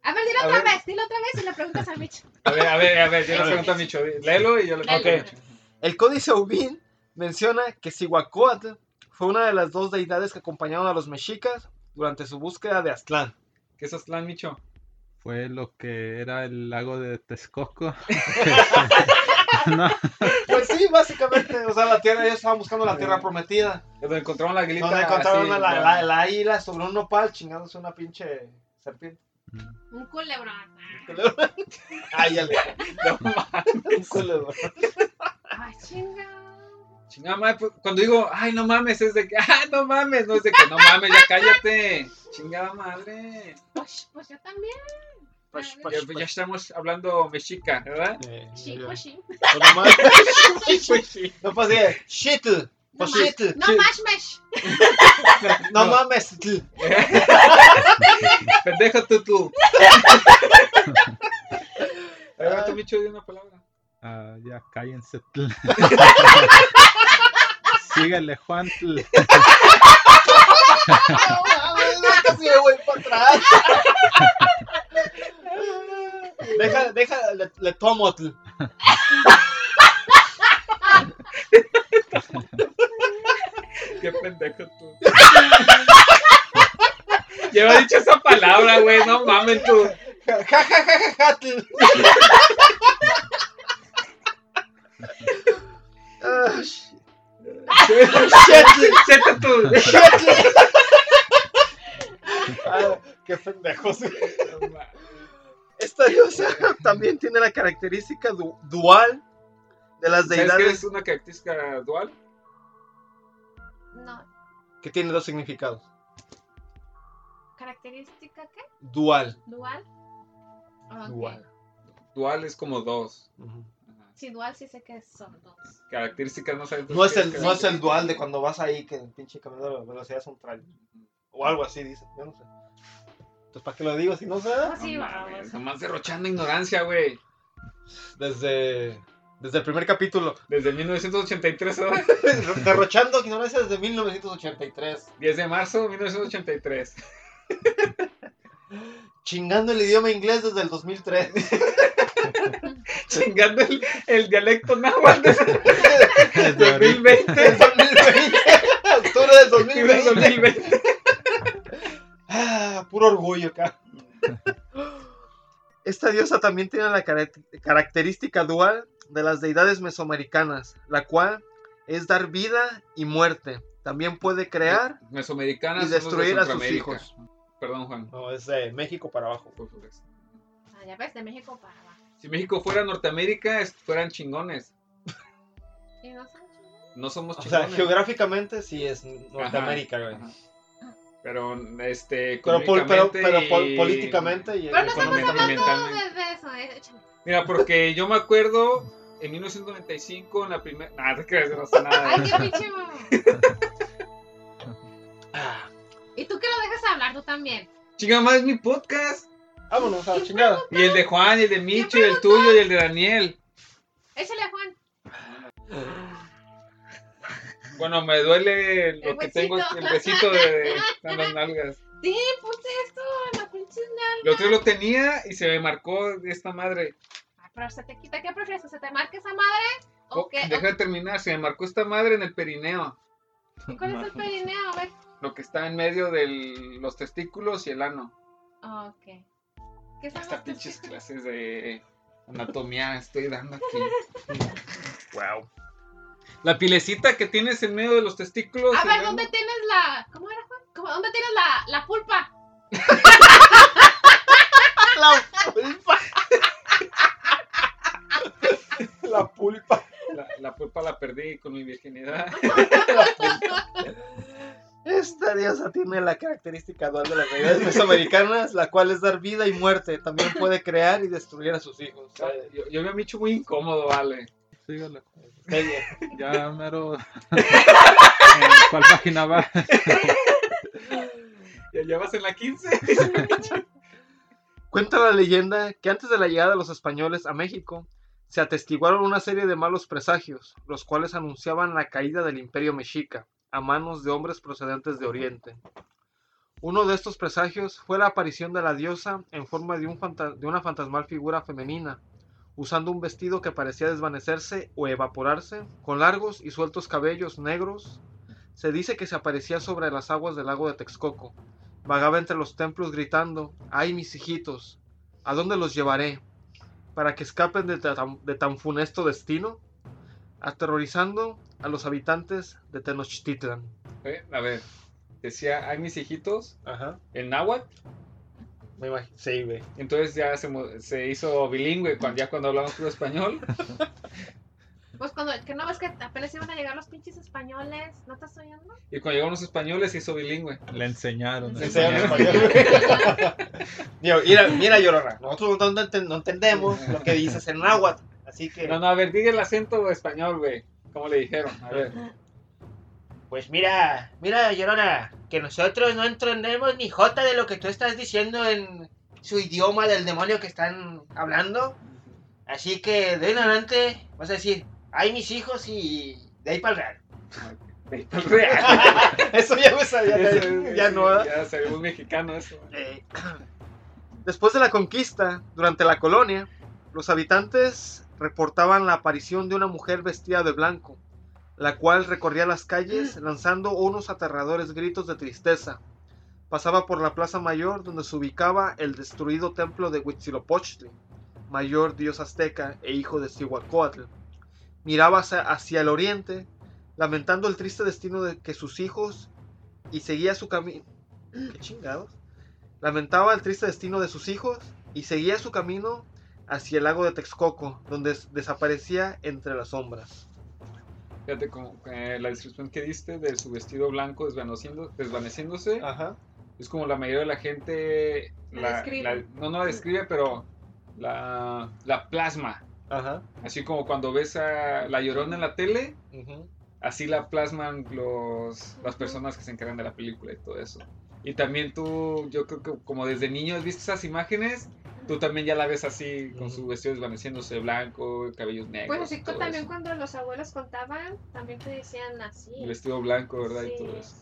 A ver, dilo A otra ver. vez, dilo otra vez y le preguntas a Micho. A ver, a ver, a ver, yo le pregunto a Micho. Léelo y yo le pregunto Micho. El códice Aubin menciona que Cihuacóatl fue una de las dos deidades que acompañaron a los mexicas durante su búsqueda de Aztlán. ¿Qué es Aztlán, Micho? Fue lo que era el lago de Texcoco. no, Pues sí, básicamente, o sea, la tierra, ellos estaban buscando la tierra prometida. Donde encontraron la aguilita. Donde encontraron así, la, la, la águila sobre un nopal chingándose una pinche serpiente. Un culebrón. Ay, ya le- No un culebrón. Ay, chinga. Chingada madre, pues, cuando digo, ay, no mames, es de que, ah, no mames, no es de que, no mames, ya cállate. Chingada madre. Pues, pues yo también. Pues, Ya, pues, ya estamos hablando mexica, ¿verdad? Eh, Sí, pues sí. Pues nomás- Pues sí. No de shitl. No más, shitl. no más mesh. No No. mames. Pendejo tú, tú. A ver, tú, Micho, di una palabra. Ah, ya cállense. tl. Sígale, Juan. tl. No mames, no, casi me voy para atrás. Deja, deja, le, le Quetzalcoatl. Qué pendejo tú. Lleva dicho esa palabra, güey. No mames tú. Ja, ja, ja, ja, jatl. Ah, shit. Siéntate tú. Ah, qué pendejos. Esta diosa también tiene la característica du- dual de las ¿Sabes qué deidades es una característica dual? No. que tiene dos significados. ¿Característica qué? Dual. ¿Dual? Ok. Dual. Dual es como dos. Ujú. Ajá. Sí, dual sí sé que son dos. Características no sabes. No es, el, no es el dual de cuando vas ahí que el pinche camión de la velocidad es un trailer. O algo así, dice. Yo no sé. Entonces, ¿para qué lo digo si no sé? Pues sí, No vamos. mames, nomás derrochando ignorancia, güey. Desde, desde el primer capítulo. Desde 1983, ¿verdad? Derrochando ignorancia desde 1983. 10 de marzo de 1983. Chingando el idioma inglés desde el 2003. Chingando el, el dialecto náhuatl ahorita. 2020. Del 2020. Octubre del 2020. 2020. Ah, puro orgullo acá. Esta diosa también tiene la cara- característica dual de las deidades mesoamericanas, la cual es dar vida y muerte. También puede crear Mesoamericanas y de destruir a sus hijos. Perdón, Juan. No, es de México para abajo. Ah, ya ves, de México para abajo. Si México fuera Norteamérica, fueran chingones. ¿Y no son chingones? No somos O sea, chingones. geográficamente sí es Norteamérica, güey. Ajá. Pero, este, Pero, pero, económicamente pero pol- y- políticamente y Pero no estamos económicamente. hablando de, de eso, eh. Mira, porque yo me acuerdo en 1995, en la primera. Ah, te crees, no sé nada. Ay, qué pinche mamá. ¿Y tú que lo dejas hablar tú también? Chinga más mi podcast. Vámonos a la chingada. Y el de Juan, y el de Micho, y el tuyo, y el de Daniel. Échale a Juan. Bueno, me duele lo El que tengo, el besito de, de las nalgas. Sí, ponte esto, la pinche nalga. Lo otro lo tenía y se me marcó esta madre. Ah, Pero se te quita, ¿qué prefieres? ¿Que se te marque esa madre? ¿O Oh, qué? deja de terminar, se me marcó esta madre en el perineo. ¿Y cuál es el perineo? A ver. Lo que está en medio de los testículos y el ano. Ok. ¿Qué son Hasta pinches clases de anatomía estoy dando aquí. Wow. La pilecita que tienes en medio de los testículos. A ver, ¿dónde tienes la. ¿Cómo era, Juan? ¿Cómo- ¿Dónde tienes la, la pulpa? La pulpa. La pulpa. La, la pulpa la perdí con mi virginidad. Esta diosa tiene la característica dual de las deidades mesoamericanas, la cual es dar vida y muerte. También puede crear y destruir a sus hijos. Yo, yo me he hecho muy incómodo, vale. Sígale. Ya mero. ¿En ¿Cuál página va? Ya llevas en la 15. Cuenta la leyenda que antes de la llegada de los españoles a México, se atestiguaron una serie de malos presagios, los cuales anunciaban la caída del imperio mexica a manos de hombres procedentes de Oriente. Uno de estos presagios fue la aparición de la diosa en forma de, un fanta- de una fantasmal figura femenina, usando un vestido que parecía desvanecerse o evaporarse, con largos y sueltos cabellos negros. Se dice que se aparecía sobre las aguas del lago de Texcoco, vagaba entre los templos gritando, ¡ay mis hijitos! ¿A dónde los llevaré? Para que escapen de tan funesto destino, aterrorizando a los habitantes de Tenochtitlan. Eh, A ver, decía, ay mis hijitos, Ajá. en náhuatl. Me imagino. Sí, güey. Entonces ya se, se hizo bilingüe cuando, ya cuando hablamos puro español. Pues cuando, que no ves que apenas iban a llegar los pinches españoles, ¿no estás oyendo? Y cuando llegaron los españoles se hizo bilingüe. Le enseñaron. Le enseñaron enseñaron español. Digo, mira, mira, Llorona, nosotros no, no entendemos lo que dices en náhuatl, así que... No, no, a ver, diga el acento español, güey. ¿Cómo le dijeron? A ver. Pues mira, mira, Llorona, que nosotros no entendemos ni jota de lo que tú estás diciendo en su idioma del demonio que están hablando. Así que de ahí en adelante vas a decir, ay mis hijos y de ahí para el real. Real. Eso ya me sabía, Eso, ya no. Ya muy mexicano eso. Eh, Después de la conquista, durante la colonia, los habitantes reportaban la aparición de una mujer vestida de blanco, la cual recorría las calles lanzando unos aterradores gritos de tristeza. Pasaba por la plaza mayor donde se ubicaba el destruido templo de Huitzilopochtli, mayor dios azteca e hijo de Cihuacóatl. Miraba hacia, hacia el oriente, lamentando el triste destino de que sus hijos y seguía su camino. ¿Qué chingados? Lamentaba el triste destino de sus hijos y seguía su camino hacia el lago de Texcoco, donde des- desaparecía entre las sombras. Fíjate como eh, la descripción que diste de su vestido blanco desvaneciendo- desvaneciéndose. Ajá. Es como la mayoría de la gente La la, describe. la- no, no la describe, pero la, la plasma. Ajá. Así como cuando ves a la llorona en la tele, ujú. así la plasman los, las personas que se encargan de la película y todo eso. Y también tú, yo creo que como desde niño has visto esas imágenes, tú también ya la ves así, con su vestido desvaneciéndose blanco, cabellos negros. Pues y que todo también eso. cuando los abuelos contaban, también te decían así. El vestido blanco, ¿verdad? Y Sí. todo eso.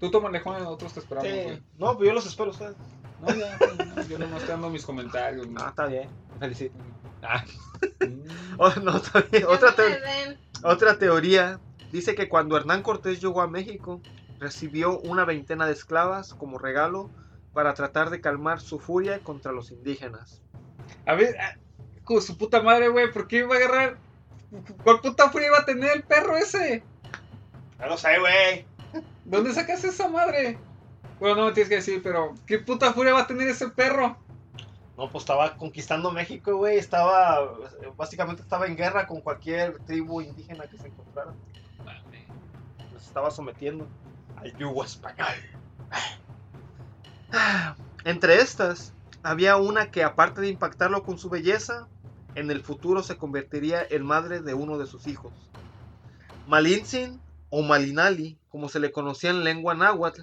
Tú toma lejos, nosotros te esperamos. Sí. güey. No, pues yo los espero a ustedes. No, ya, no, yo nomás te dando mis comentarios. Ah, está bien. Felicito. Mm. Oh, no, está bien. Ya Otra, no den. otra teoría dice que cuando Hernán Cortés llegó a México, recibió una veintena de esclavas como regalo para tratar de calmar su furia contra los indígenas. A ver, ah, con su puta madre, güey, ¿por qué iba a agarrar? ¿Cuál puta furia iba a tener el perro ese? Ya lo sé, güey. ¿Dónde sacas esa madre? Bueno, no me tienes que decir, pero ¿qué puta furia va a tener ese perro? No, pues estaba conquistando México, güey. Estaba, básicamente estaba en guerra con cualquier tribu indígena que se encontrara. Los estaba sometiendo al yugo español. Entre estas, había una que aparte de impactarlo con su belleza, en el futuro se convertiría en madre de uno de sus hijos. Malintzin, o Malinali, como se le conocía en lengua náhuatl,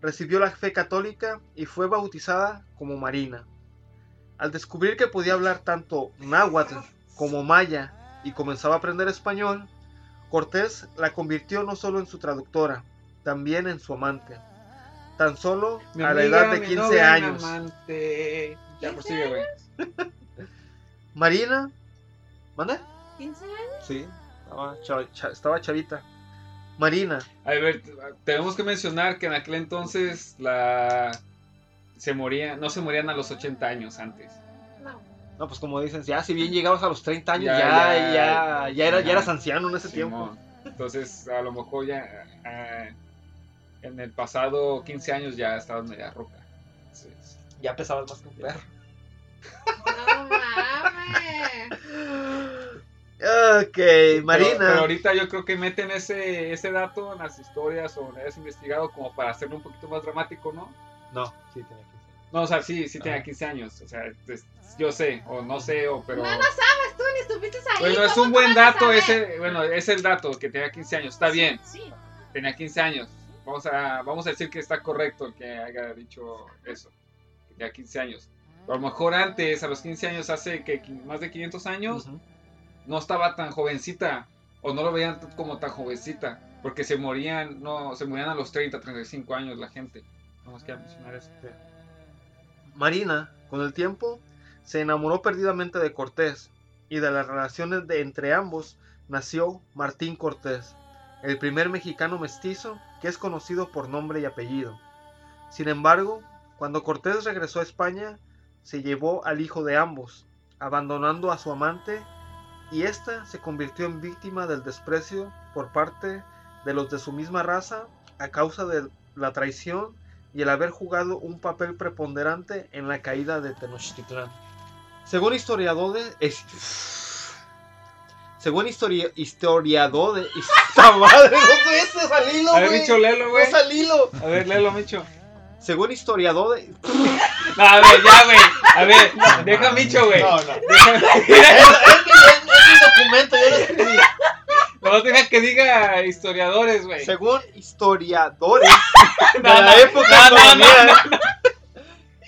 recibió la fe católica y fue bautizada como Marina. Al descubrir que podía hablar tanto náhuatl como maya y comenzaba a aprender español, Cortés la convirtió no solo en su traductora, también en su amante. Tan solo Mi a la amiga, edad de mi 15 novia, mi años. amante. Ya, prosigue, güey. Marina, ¿manda? 15 años. Sí, estaba, cha- cha- estaba chavita. Marina, A ver, tenemos que mencionar que en aquel entonces la se moría, no se morían a los 80 años antes. No. no, pues como dicen, ya si bien llegabas a los 30 años, Ya, ya, ya, ya, ya, era, ya eras anciano en ese tiempo. Simón. Entonces, a lo mejor ya ah, en el pasado 15 años ya estabas media roca. Entonces, Ya pesabas más que un perro. No mames. Ok, Marina. pero ahorita yo creo que meten ese, ese dato en las historias o en hayas investigado como para hacerlo un poquito más dramático, ¿no? No, sí tenía 15. No, o sea, sí, sí tenía Ajá. 15 años. O sea, yo sé, o no sé, o pero. No, no sabes tú ni estuviste ahí. Bueno, es ¿cómo un buen dato ese, bueno, es el dato que tenía 15 años, está bien, Sí. tenía 15 años. Vamos a, vamos a decir que está correcto el que haya dicho eso, que tenía 15 años. Pero a lo mejor antes, a los 15 años, hace que más de 500 años, Ujú. no estaba tan jovencita, o no lo veían como tan jovencita, porque se morían, no, se morían a los 30, 35 años la gente. Vamos a mencionar eso. Marina, con el tiempo, se enamoró perdidamente de Cortés y de las relaciones de entre ambos nació Martín Cortés, el primer mexicano mestizo que es conocido por nombre y apellido. Sin embargo, cuando Cortés regresó a España, se llevó al hijo de ambos, abandonando a su amante, y ésta se convirtió en víctima del desprecio por parte de los de su misma raza a causa de la traición y el haber jugado un papel preponderante en la caída de Tenochtitlán. Según historiadores, es- según historia- historiadores, ¡Esta madre! No sé, ese es al hilo, A ver, güey. Micho, léelo, No güey. es al hilo. A ver, léelo, Micho. Según historiadores, No, a ver, ya, güey. A ver, deja a Micho, güey. no, no. Deja- Es, es es mi documento, yo lo escribí. No, deja que diga historiadores, güey. Según historiadores de No, la no, época no, no, no, colonial,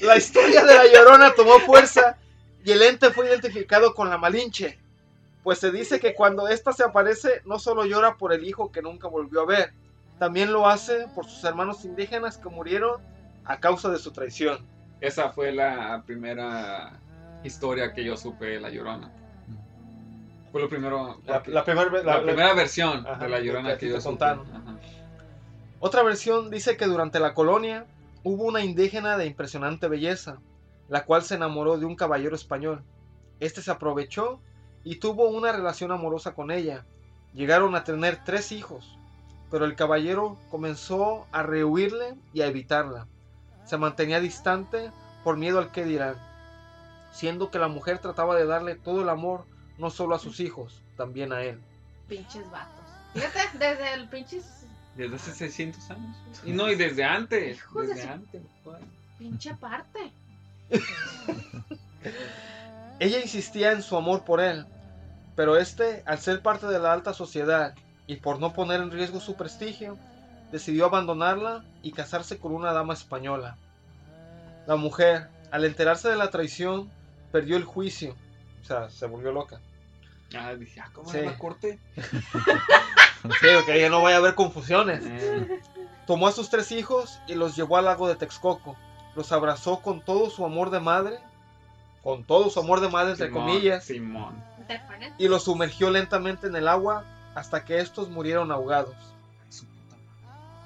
la historia de la Llorona tomó fuerza y el ente fue identificado con la Malinche. Pues se dice que cuando ésta se aparece, no solo llora por el hijo que nunca volvió a ver, también lo hace por sus hermanos indígenas que murieron a causa de su traición. Esa fue la primera historia que yo supe de La Llorona. Fue lo primero. La, porque- la primer la primera versión Ajá, de la que llorona a que, ti yo te supe. Otra versión dice que durante la colonia hubo una indígena de impresionante belleza, la cual se enamoró de un caballero español. Este se aprovechó y tuvo una relación amorosa con ella. Llegaron a tener tres hijos, pero el caballero comenzó a rehuirle y a evitarla. Se mantenía distante por miedo al que dirán, siendo que la mujer trataba de darle todo el amor no solo a sus hijos, también a él. Pinches vatos. Fíjate, desde el pinches. Desde hace 600 años. Y no, y desde antes. Hijos de Desde su- antes. joder. Pinche parte. Ella insistía en su amor por él, pero este, al ser parte de la alta sociedad y por no poner en riesgo su prestigio, decidió abandonarla y casarse con una dama española. La mujer, al enterarse de la traición, perdió el juicio, o sea, se volvió loca. Ah, dije, ah, ¿cómo Sí. la corte? Sí, que ya no vaya a haber confusiones. Eh, Tomó a sus tres hijos y los llevó al lago de Texcoco. Los abrazó con todo su amor de madre, con todo su amor de madre entre Simón, comillas, Simón. Y los sumergió lentamente en el agua hasta que estos murieron ahogados.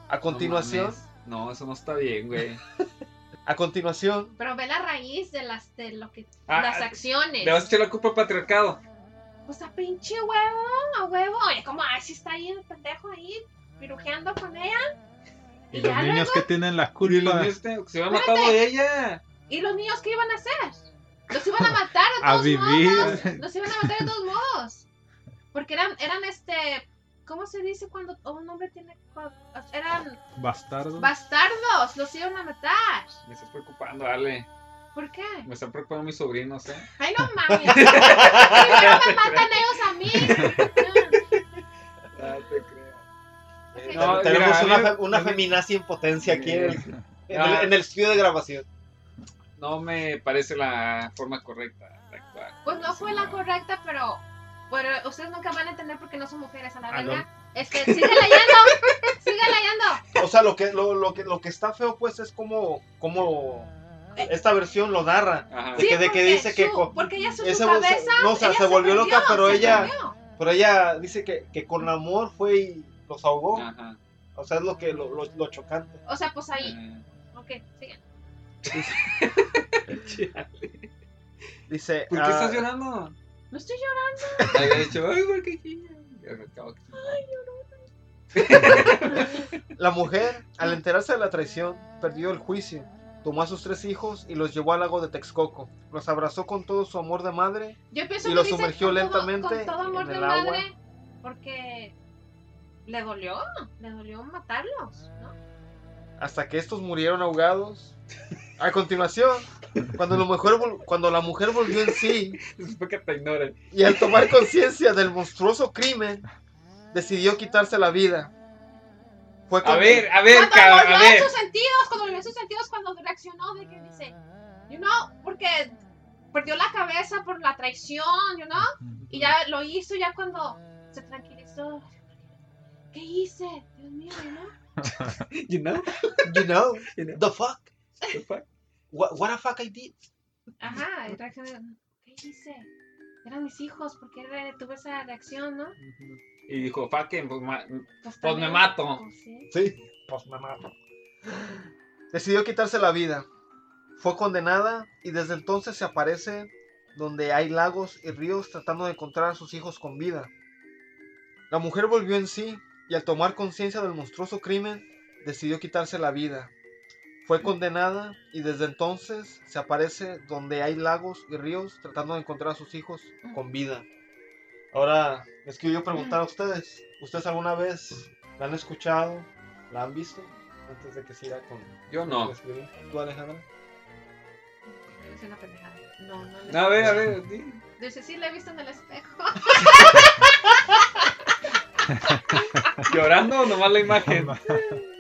A continuación, No, eso no está bien, güey. a continuación, Pero ve la raíz de las de lo que Ah, las acciones. Le vas a echar la culpa al patriarcado. Pues a pinche huevo, a huevo. Oye, ¿cómo así está ahí el pendejo ahí pirujeando con ella? Y Y los niños que tienen la Y los culpa niños, se había matado ella. ¿Y los niños qué iban a hacer? Los iban a matar A todos vivir. modos. Los iban a matar de todos modos. Porque eran, eran este. ¿Cómo se dice cuando un hombre tiene. Eran bastardos. bastardos. Los iban a matar. Me estás preocupando, Ale. ¿Por qué? Me están preocupando mis sobrinos, ¿eh? Ay, no mames. Primero me matan ellos a mí. Ah, te creo. eh, No, tenemos mira, a una, una a feminazi en potencia aquí en el, en el- en el estudio de grabación. No me parece la forma correcta de actuar. Pues no fue la correcta, pero. Pero ustedes nunca van a entender porque no son mujeres a la Ah, verga. Este, sigue leyendo. sigue leyendo. O sea, lo que, lo, lo que, lo que está feo, pues, es como, como esta versión lo narra. Ajá. De que- de que porque dice que su- Porque ella su, ese- cabeza. no, o sea, se volvió loca, pero ella- perdió. Pero ella dice que, que con amor fue y los ahogó. Ajá. O sea, es lo que lo, lo, lo chocante. O sea, pues ahí. Eh, Ok, sigue. Dice. ¿Por qué ah, estás llorando? No estoy llorando. Le había dicho, ay, ¿por qué La mujer, al enterarse de la traición, perdió el juicio. Tomó a sus tres hijos y los llevó al lago de Texcoco. Los abrazó con todo su amor de madre Yo pienso Y que lo dice sumergió con todo- lentamente con todo amor en de el agua. madre. Porque. Le dolió. Le dolió matarlos. ¿no? hasta que estos murieron ahogados. A continuación, cuando la mujer, vol- cuando la mujer volvió en sí porque te ignoren. y al tomar conciencia del monstruoso crimen, decidió quitarse la vida. Fue A ver, a ver, Cuando cabrón, volvió a a ver. sus sentidos, cuando volvió a sus sentidos, cuando reaccionó de que dice, you know, porque perdió la cabeza por la traición, you know, y ya lo hizo ya cuando se tranquilizó. ¿Qué hice? Dios mío, you know. You know? You know, You know? the fuck, The fuck? What, what the fuck I did. Ajá, y reaccionó, ¿qué hice? Eran mis hijos, ¿por qué re- tuve esa reacción, no? Y dijo, fucking, pues, ma- Pues, Pues me mato. pues, sí. Sí, pues me mato. Decidió quitarse la vida. Fue condenada y desde entonces se aparece donde hay lagos y ríos tratando de encontrar a sus hijos con vida. La mujer volvió en sí y al tomar conciencia del monstruoso crimen decidió quitarse la vida. Fue condenada y desde entonces se aparece donde hay lagos y ríos tratando de encontrar a sus hijos con vida. Ahora les quiero yo preguntar a ustedes, ¿ustedes alguna vez la han escuchado? ¿La han visto? Antes de que siga con Yo no. escribir. ¿Tú Alejandra? Es una pendejada. No, no. No, a ver, a ver. di. Dice, sí, la he visto en el espejo. ¿Llorando o nomás la imagen?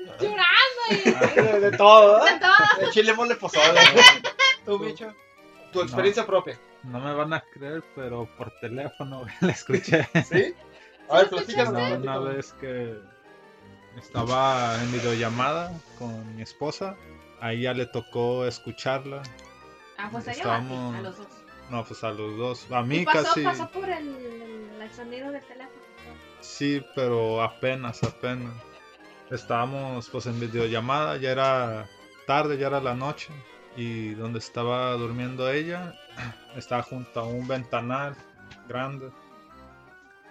De, de todo, de todo. De chile mole pozole. ¿Tú, bicho? Tu experiencia propia. No me van a creer, pero por teléfono la escuché. ¿Sí? A ver, ¿Sí lo platícanos. No, una vez que estaba en videollamada con mi esposa, a ella le tocó escucharla. Ah, pues Estábamos- a los dos. No, pues a los dos. A mí Y pasó, casi. pasó por el, el, el sonido del teléfono. Sí, pero apenas, apenas. Estábamos pues en videollamada, ya era tarde, ya era la noche. Y donde estaba durmiendo ella, estaba junto a un ventanal grande.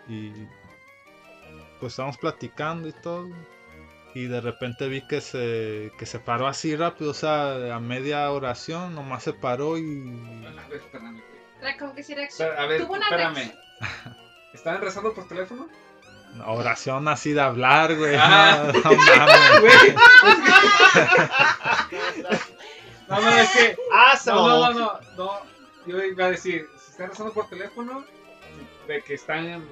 Y pues estábamos platicando y todo. Y de repente vi que se, que se paró así rápido, o sea, a media oración, nomás se paró y... A ver, espérame, güey. Era como que si reaccionó. Espera, A ver, Tuvo una espérame. reacción. ¿Estaban rezando por teléfono? Oración así de hablar, güey. Ah. No, no mames. Güey. No, no, es que. ¡Ah, No, no, no, no, no. Yo iba a decir, si están rezando por teléfono, de que están.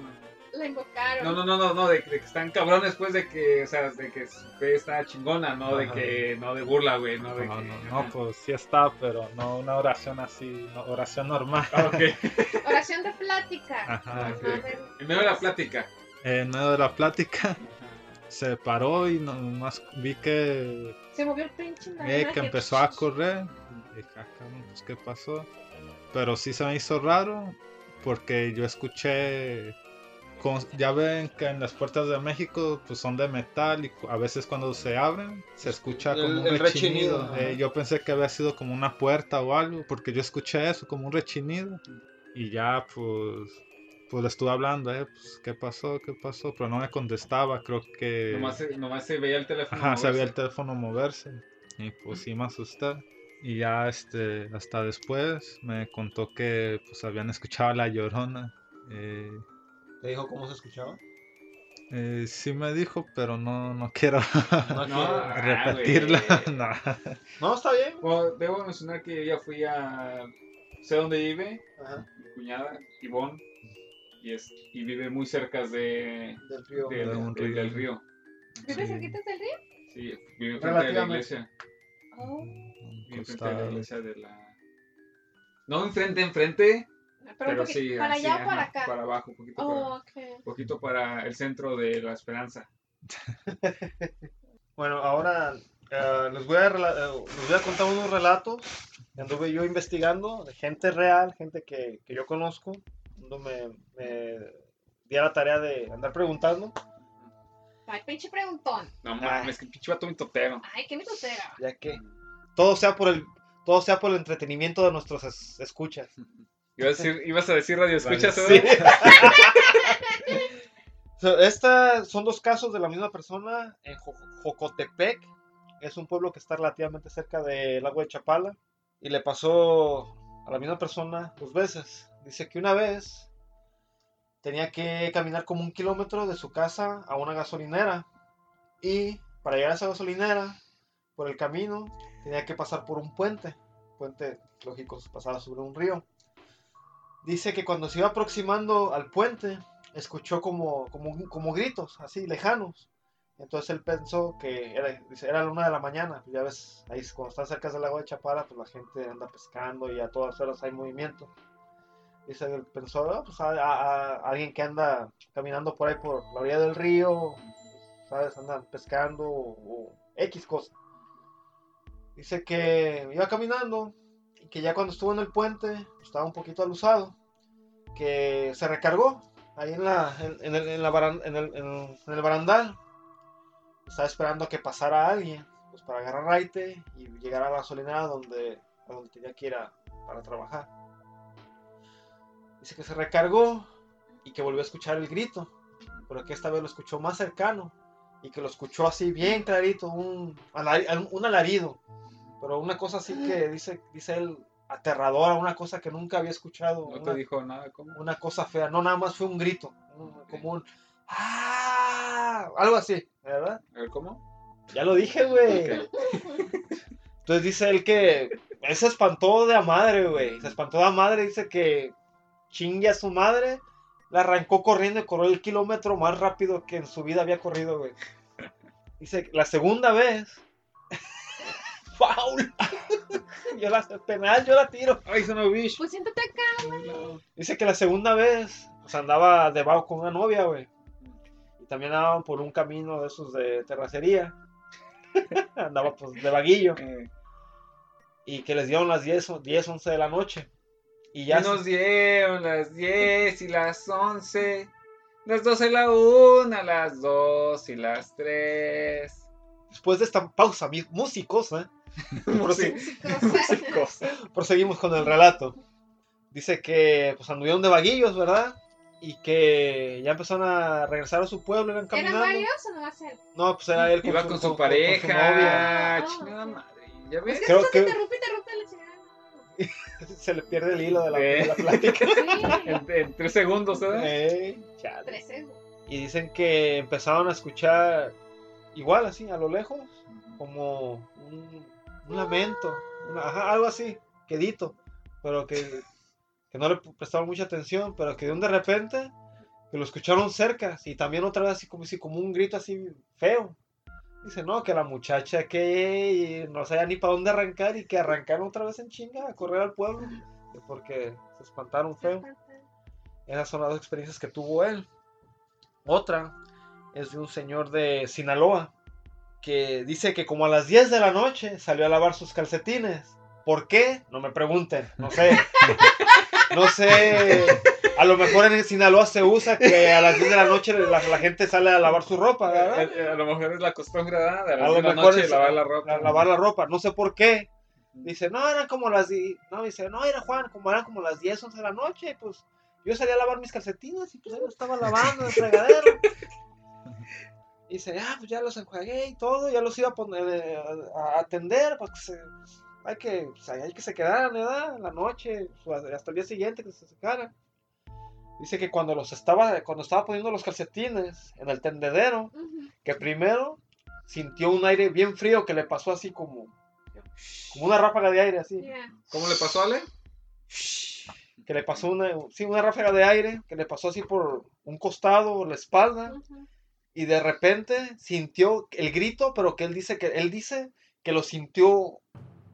La invocaron. No, no, no, no, no, de, de que están cabrones, pues, de que, o sea, de que su fe está chingona, no de que, no de burla, güey, no de No, que. no, no, pues sí está, pero no una oración así, no, oración normal. Ah, ok. Oración de plática. Ajá. Ver, En medio de la plática. En medio de la plática se paró y nomás vi que, Se movió el pinche. eh, que empezó a correr. Dije, "Ah, pues qué pasó. Pero sí se me hizo raro porque yo escuché, con- ya ven que en las puertas de México pues son de metal y a veces cuando se abren se escucha como El- un el rechinido. rechinido, Eh, yo pensé que había sido como una puerta o algo porque yo escuché eso como un rechinido y ya pues pues le estuve hablando, eh, pues qué pasó, qué pasó, pero no me contestaba, creo que Nomás, se, nomás se veía el teléfono. Ajá, se veía el moverse. teléfono moverse. Y pues sí me asusté. Y ya este, hasta después me contó que pues habían escuchado a la llorona. Eh, ¿Te dijo cómo se escuchaba? eh, sí me dijo, pero no, no quiero No, quiero- ah, repetirla. no. No, está bien. Bueno, debo mencionar que yo ya fui a. Sé dónde vive, Ajá, mi cuñada, Ivonne, y, es, y vive muy cerca de, del río. del- De un del- río. del río. ¿Vives Sí. cerquita del río? Sí, vive frente a la iglesia. Oh. Vive frente a la iglesia de la. No enfrente, enfrente, Pero, pero, sí. ¿Para así, allá o para ajá, acá? Para abajo, un poquito, Oh, para, ok. un poquito para el centro de la esperanza. Bueno, ahora eh, les, voy a, eh, les voy a contar unos relatos que anduve yo investigando de gente real, gente que, que yo conozco. Ando me, me di a la tarea de andar preguntando, Ay, pinche preguntón. No mames, que pinche vato mitotero. Ay, qué mitotera. ya que todo sea por el, todo sea por el entretenimiento de nuestros es- escuchas. Ibas a decir, ibas a decir radio escuchas, Sí. ¿verdad? So, Estas son dos casos de la misma persona en Jo- Jocotepec. Es un pueblo que está relativamente cerca del lago de Chapala. Y le pasó a la misma persona dos veces. Dice que una vez tenía que caminar como un kilómetro de su casa a una gasolinera. Y para llegar a esa gasolinera, por el camino, tenía que pasar por un puente. Puente, lógico, pasaba sobre un río. Dice que cuando se iba aproximando al puente, escuchó como, como, como gritos, así, lejanos. Entonces él pensó que era, era la una de la mañana. Pues ya ves, ahí cuando están cerca del lago de Chapala, pues la gente anda pescando y a todas horas hay movimiento. Dice, él pensó, "Ah, pues a, alguien que anda caminando por ahí por la orilla del río, ¿sabes? Andan pescando o, X cosa. Dice que iba caminando y que ya cuando estuvo en el puente, pues, estaba un poquito alusado, que se recargó ahí en, la, en, el, en la baran- en el- en el barandal. Estaba esperando a que pasara alguien, pues para agarrar raite y llegar a la gasolinera donde, a donde tenía que ir a- para trabajar. Dice que se recargó y que volvió a escuchar el grito, pero que esta vez lo escuchó más cercano y que lo escuchó así bien clarito, un, un alarido, pero una cosa así que dice, dice él aterradora, una cosa que nunca había escuchado. No te una- dijo nada, ¿cómo? una cosa fea, no nada más fue un grito, un- como un ¡Ah! algo así, ¿verdad? A ver, ¿cómo? Ya lo dije, güey. Entonces dice él que él se espantó de a madre, güey. Se espantó de a madre, dice que chingue a su madre. La arrancó corriendo y corrió el kilómetro más rápido que en su vida había corrido, güey. Dice que la segunda vez. ¡Faul! yo la penal, yo la tiro. Ay, son no bicho. Pues siéntate acá. Dice que la segunda vez, pues andaba debajo con una novia, güey. Y también andaban por un camino de esos de terracería. andaba pues de vaguillo. Eh, Y que les dieron las 10, o 10 11 de la noche. Y Y ya nos se- dieron las 10 y las 11, las 12 y la 1, las 2 y las 3. después de esta pausa musicosa, prose- Músicos. proseguimos con el relato. Dice que pues anduvieron de vaguillos, ¿verdad? Y que ya empezaron a regresar a su pueblo, ¿Eran caminando. varios o nomás él? No, pues era él con Iba su, con su con- pareja. con su novia. Ah, Chingada madre. ¿Ya Es ves? que Creo eso que- interrumpe, interrumpe la chingada. Se le pierde el hilo de la, Eh. de la plática. Sí, En, en tres segundos, ¿verdad? Eh, chale. tres segundos. Y dicen que empezaron a escuchar igual así, a lo lejos, como un, un lamento, una- ajá, algo así, quedito, pero que, que no le prestaron mucha atención, pero que de un de repente que lo escucharon cerca y también otra vez así como, así, como un grito así feo. Dice, no, que la muchacha que no sabía ni para dónde arrancar y que arrancaron otra vez en chinga a correr al pueblo, que porque se espantaron feo. Esas son las dos experiencias que tuvo él. Otra es de un señor de Sinaloa que dice que como a las 10 de la noche salió a lavar sus calcetines. ¿Por qué? No me pregunten, no sé. No sé. A lo mejor en Sinaloa se usa que a las 10 de la noche la, la gente sale a lavar su ropa, ¿verdad? Eh, eh, A lo mejor es la costumbre, ¿verdad? De a lo 10 la mejor noche es lavar la ropa. a lavar la ropa, no sé por qué. Dice, no, eran como las... di- No, dice, no, era Juan, como eran como las 10, 11 de la noche, pues yo salí a lavar mis calcetines y pues ahí los estaba lavando en el fregadero. Dice, ah, pues ya los enjuagué y todo, ya los iba a poner eh, a, atender, pues que se- hay que, pues, hay que se quedaran, ¿verdad? En la noche, pues, hasta el día siguiente que se secaran. Dice que cuando los estaba, cuando estaba poniendo los calcetines en el tendedero, que primero sintió un aire bien frío que le pasó así como, como una ráfaga de aire así, Ya. ¿Cómo le pasó, Ale? que le pasó una, sí, una ráfaga de aire que le pasó así por un costado, la espalda, y de repente sintió el grito, pero que él dice que él dice que lo sintió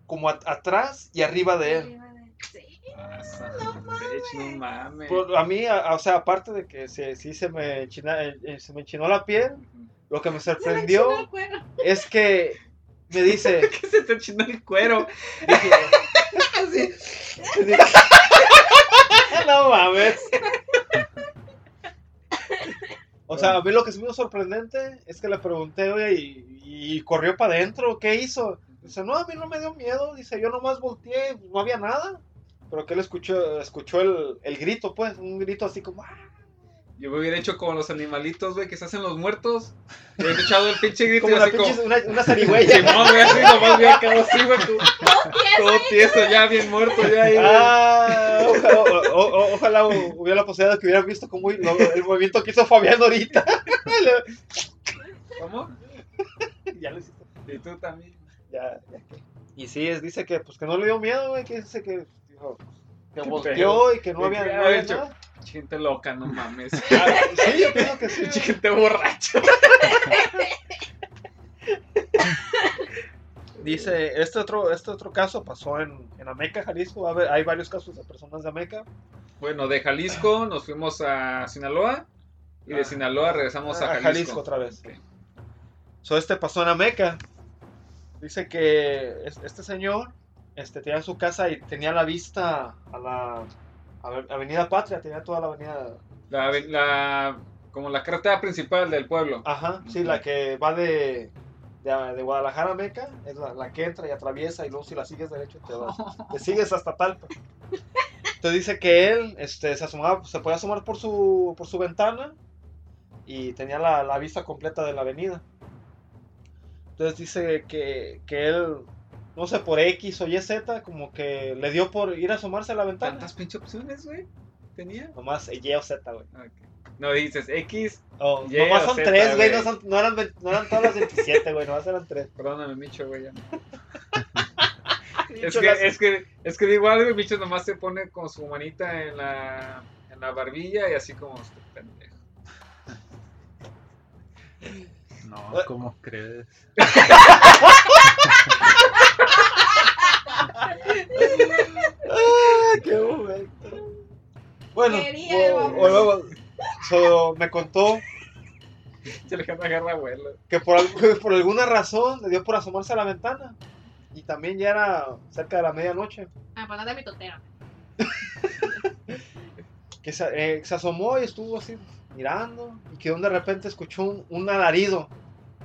como a- atrás y arriba de él. Arriba de- Sí. No mames. No mames. Pues, a mí, a- o sea, aparte de que sí, sí se me enchina- eh, eh, se me enchinó la piel, lo que me Se me sorprendió enchinó el cuero. es que me dice, que se te enchinó el cuero. dije, Dije, no mames. O sea, a mí lo que es muy sorprendente es que le pregunté, oye, y, y corrió para adentro, ¿qué hizo? Dice, no, a mí no me dio miedo. Dice, yo nomás volteé, no había nada. Pero que él escuchó, escuchó el, el grito, pues, un grito así como, "Ah", Yo me hubiera hecho como los animalitos, güey, que se hacen los muertos. Me hubiera echado el pinche grito como y una, así como... una, una zarigüeya. Simón, güey, así nomás hubiera quedado así, güey, tú- tieso todo tieso, ya bien muerto, ya ahí, güey. Ah, ojalá, o- o- ojalá hubiera la posibilidad de que hubieran visto cómo lo- el movimiento que hizo Fabián ahorita. ¿Cómo? ya lo hiciste. Y tú también. Ya, ya que- Y sí, es, dice que pues que no le dio miedo, güey, que dice que dijo, que Qué volteó y que no Qué había, no había hecho. nada. Gente loca, no mames. Ah, sí, yo creo que sí. Gente borracha. Dice, este otro, este otro caso pasó en, en Ameca, Jalisco. A hay varios casos de personas de Ameca. Bueno, de Jalisco nos fuimos a Sinaloa. Y de Ah. Sinaloa regresamos a A Jalisco. Jalisco otra vez. Ok. So, este pasó en Ameca. Dice que es- este señor este, tenía su casa y tenía la vista a la a- Avenida Patria, tenía toda la avenida. La, la- como la carretera principal del pueblo. Ajá, sí, la que va de, de, de Guadalajara a Meca, es la, la que entra y atraviesa y luego si la sigues derecho te, vas- te sigues hasta Talpa. Entonces dice que él este, se asomaba, se podía asomar por su, por su ventana y tenía la, la vista completa de la avenida. Entonces dice que, que él, no sé, por X o Y Z, como que le dio por ir a asomarse a la ventana. ¿Tantas pinche opciones, güey? ¿Tenía? Nomás Y o Z, güey. Ok. No dices X. Oh, Y nomás o son Z, tres, güey, no, son- no eran, no eran todas las 27, güey, nomás eran tres. Perdóname, Micho, güey. ya. Es que, es que, es que igual, güey, Micho nomás se pone con su manita en la, en la barbilla y así como este pendejo. No, ¿cómo crees? Ah, qué momento. Bueno, Quería, o- o luego, so, me contó Se le agarra abuelo. que por, por alguna razón le dio por asomarse a la ventana. Y también ya era cerca de la medianoche. Ah, de mi totero. que se, eh, se asomó y estuvo así mirando y que de repente escuchó un, un alarido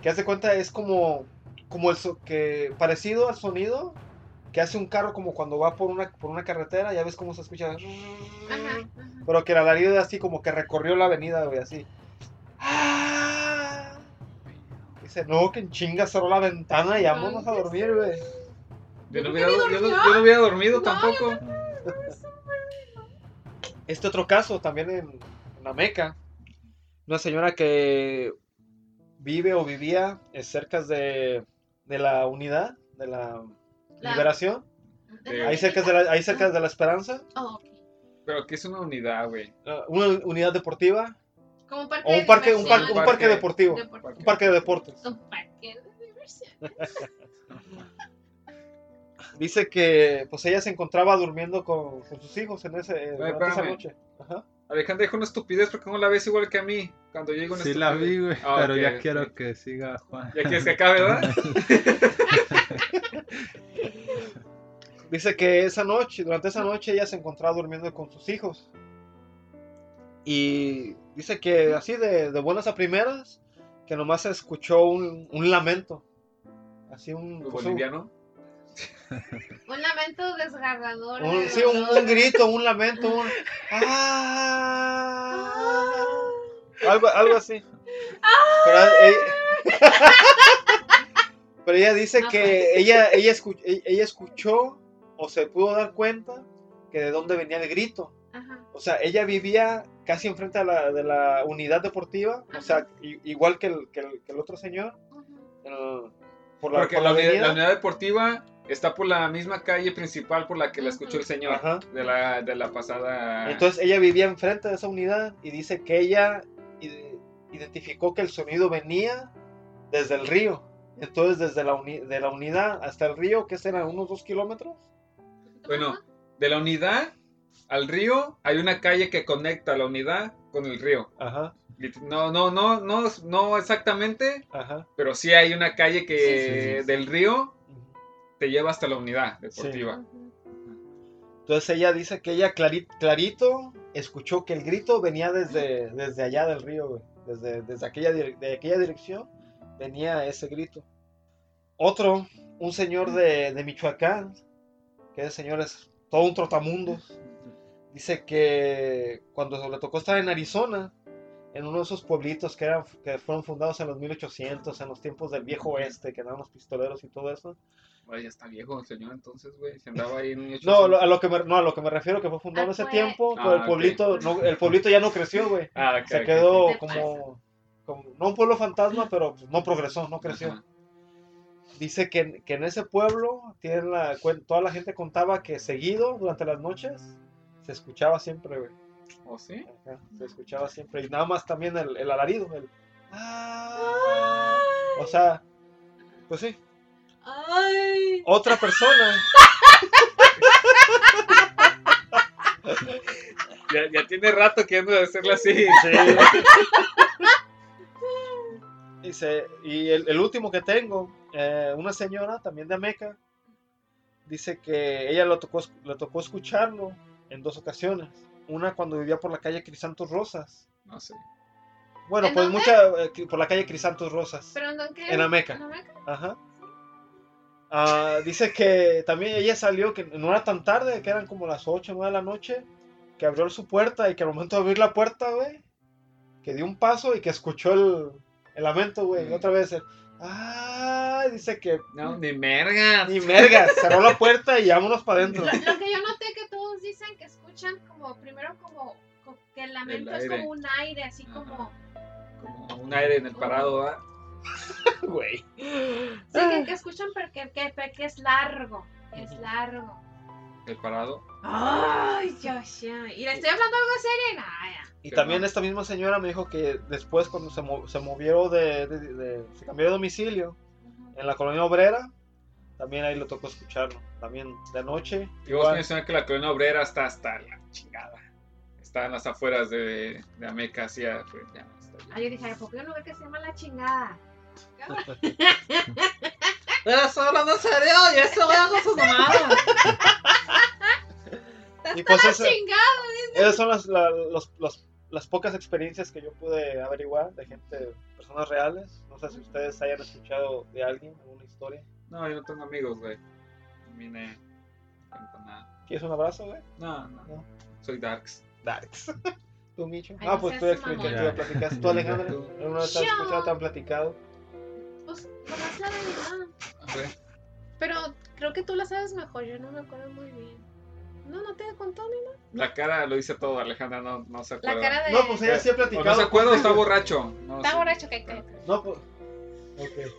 que hace cuenta es como como el so- que parecido al sonido que hace un carro como cuando va por una por una carretera ya ves cómo se escucha Ajá, ajá. pero que el alarido así como que recorrió la avenida güey así ¡Ah! dice no que en chinga cerró la ventana y vámonos a dormir güey Yo no yo no- dormido. yo no hubiera dormido No, tampoco. Este otro caso, también en, en la Meca, una señora que vive o vivía eh, cerca de, de la unidad, de la, La- liberación, De- ahí cerca de la, ahí cerca de la Esperanza, Oh, ok. Pero que es una unidad, güey. eh, una unidad deportiva Como un parque o un de parque, un diversión. parque, un Parque. deportivo, Deportivo. un parque de deportes. Un parque de diversión. Dice que pues ella se encontraba durmiendo con, con sus hijos en ese, durante esa noche. Ajá. Alejandra dijo una estupidez porque no la ves igual que a mí. Cuando digo una Sí la vi, güey, Ah, pero ya quiero que siga Juan. Ya quieres que acabe, ¿verdad? Dice que esa noche, durante esa noche ella se encontraba durmiendo con sus hijos. Y dice que así de, de buenas a primeras, que nomás se escuchó un, un lamento. Así un, pues, un- Boliviano. Un lamento desgarrador. un- de sí, un, grito, un lamento, un ¡Ah! algo, algo así. Pero ella, pero ella dice que ella, ella, escu- ella escuchó o se pudo dar cuenta que de dónde venía el grito. Ajá. O sea, ella vivía casi enfrente de la, de la unidad deportiva, o sea, igual que el, que el, que el otro señor, el- por la, Porque por la, la unidad, avenida. la unidad deportiva está por la misma calle principal por la que la escuchó el señor. Ajá. De la, de la pasada. Entonces ella vivía enfrente de esa unidad y dice que ella identificó que el sonido venía desde el río. Entonces desde la, uni- de la unidad hasta el río, que serán unos dos kilómetros. Bueno, de la unidad al río hay una calle que conecta la unidad con el río. Ajá, No, no, no, no, no exactamente, ajá. pero sí hay una calle que Sí, sí, sí, del río. Te lleva hasta la unidad deportiva. Ujú. Entonces ella dice que ella clari- clarito escuchó que el grito venía desde, desde allá del río, güey. Desde, desde aquella, de aquella dirección venía ese grito. Otro, un señor de, de Michoacán, que ese señor es todo un trotamundos, dice que cuando le tocó estar en Arizona, en uno de esos pueblitos que, eran, que fueron fundados en los 1800, en los tiempos del viejo oeste, que eran los pistoleros y todo eso, Ay, ya está viejo el señor entonces, güey. Se andaba ahí en un No, lo- a lo que me, no, a lo que me refiero que fue fundado en Ah, ese fue- tiempo, Ah, pero el ok. pueblito, no, el pueblito ya no creció, güey. Ah, ok, Se ok, quedó ¿Qué te como, como- no un pueblo fantasma, pero pues, no progresó, no creció. Ajá. Dice que, que en ese pueblo tienen la, cuen- toda la gente contaba que seguido durante las noches se escuchaba siempre, güey. ¿O sí? Ajá, se escuchaba siempre y nada más también el, el alarido, el "Ah". o sea, pues sí, Ay. otra persona. Ya, ya tiene rato queriendo hacerle así. Dice, y el, el último que tengo, eh, una señora también de Ameca, dice que ella lo tocó, le tocó escucharlo en dos ocasiones. Una cuando vivía por la calle Crisantos Rosas. No sé. Bueno, ¿En pues dónde? mucha, eh, que- por la calle Crisantos Rosas. ¿Pero en dónde? qué? En Ameca. ¿En Ameca? Ajá. Ah, dice que también ella salió, que no era tan tarde, que eran como las 8 o 9 de la noche, que abrió su puerta y que al momento de abrir la puerta, güey, que dio un paso y que escuchó el, el lamento, güey. Y Mm. otra vez, el, ah, dice que No, ni merga. ni merga, cerró la puerta y vámonos para adentro. Lo, lo que yo noté que todos dicen que escuchan como, primero como, co- que el lamento es aire. como un aire, así Ajá. como, Como un aire en el parado, ¿verdad? Güey. sí, que, que escuchan porque, que, que es largo, es largo. El parado. Ay, ya, ya. Y le estoy hablando algo serio y nada, ya. Y también esta misma señora me dijo que después cuando se, mo- se movió de, de- de- se cambió de domicilio Ujú. en la colonia obrera, también ahí le tocó escucharlo. También de noche. Y vos igual. mencionas que la colonia obrera está hasta la chingada. Está en las afueras de, de Ameca, hacia. Pues, ya, está bien. Ay, yo dije, ¿por qué un lugar que se llama La Chingada? Pero estoy hablando en serio y eso voy a con mamadas. Y pues eso- chingado. esas son las, la- los- los- las pocas experiencias que yo pude averiguar de gente, personas reales. No sé si ustedes hayan escuchado de alguien, alguna historia. No, yo no tengo amigos, güey. No vine. No cuento nada. ¿Quieres un abrazo, güey? No, no. No. Soy Darks. Darks. ¿Tú, Micho? Ay, ah, no pues tú seas ya expliqué, mamón. tú ya platicaste. ¿Tú, Alejandra? ¿Alguna vez has Yo. escuchado, te han platicado? Pues, nomás la de mi mamá. Güey. Pero creo que tú la sabes mejor, yo no me acuerdo muy bien. No, no te contó ni nada. La cara lo dice todo, Alejandra no, no se acuerda. La cara de. No, pues ella sí ha O platicado. no se acuerda o está borracho. No, Está sí. borracho, que que- No, pues. Ok.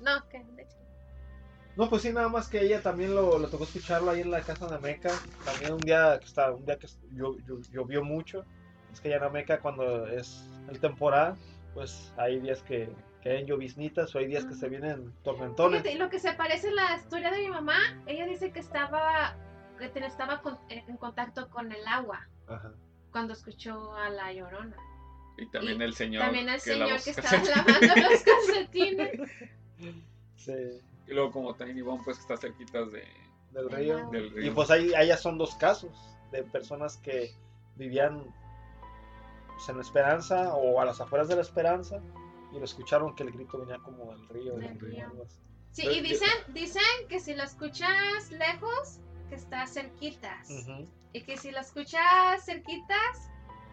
No, que de hecho. No, pues sí, nada más que ella también lo, lo tocó escucharlo ahí en la casa de Meca. También un día que está, un día que llo- llo- llovió mucho. Es que ya en Meca cuando es el temporal, pues hay días que, que hay lloviznitas o hay días que se vienen tormentones. Fíjate, lo que se parece a la historia de mi mamá, ella dice que estaba, que ten- estaba con- en contacto con el agua Ajá. cuando escuchó a la llorona. Y también Y el señor. También el que señor estaba lavando los calcetines. Sí, Y luego como Tiny Bomb pues que está cerquitas de, del río. agua. del río. Y pues ahí, ahí ya son dos casos de personas que vivían pues, en la Esperanza o a las afueras de la Esperanza y lo escucharon que el grito venía como del río. Del río, río. algo así. Sí, Pero y yo- dicen, dicen que si lo escuchas lejos, que está cerquitas. Y que si lo escuchas cerquitas,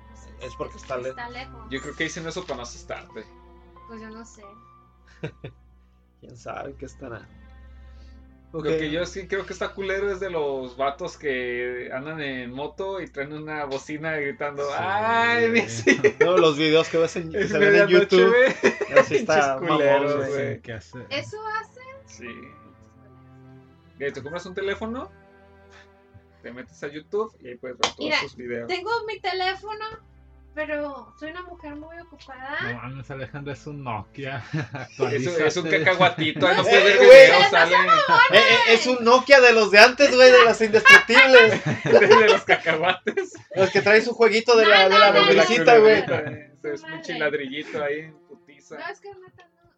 pues, Es porque está lejos. lejos. Yo creo que dicen eso para no asustarte. Pues yo no sé. ¿Quién sabe qué estará? Lo Ok. que yo sí creo que está culero es de los vatos que andan en moto y traen una bocina gritando Sí. ¡Ay! No, los videos que ves en, que Es se ven en medianoche, YouTube. Así está Pinches culeros, mamón, güey. güey. ¿Qué hacer? Eso hace. Sí. Te compras un teléfono, te metes a YouTube y ahí puedes ver todos Mira, sus videos. Tengo mi teléfono, pero soy una mujer muy ocupada. No mames, Alejandra, es un Nokia. Es un, es un Actualízate. cacahuatito, no Eh, puedes ver güey. videos, sale Eh, eh, es un Nokia de los de antes, güey, de las indestructibles. de los cacahuates. Los que traen su jueguito de la, de la No, no, no, güey. no, Es un chiladrillito ahí en putiza. No, es que no.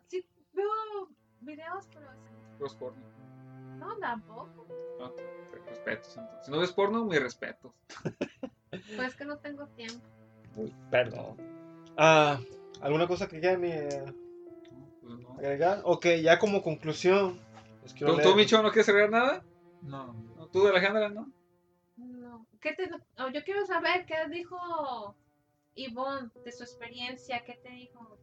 Sí, veo videos, pero. Los porno. No, tampoco. No, respetos. entonces. Si no ves porno, mi respeto. Pues que no tengo tiempo. Perdón. Ah, ¿Alguna cosa que quieran eh, agregar? Ok, ya como conclusión. ¿Tú, leer- tú, Micho, no quieres agregar nada? No, No, ¿Tú, Alejandra, no? No. ¿Qué te, oh, yo quiero saber qué dijo Ivonne de su experiencia. ¿Qué te dijo?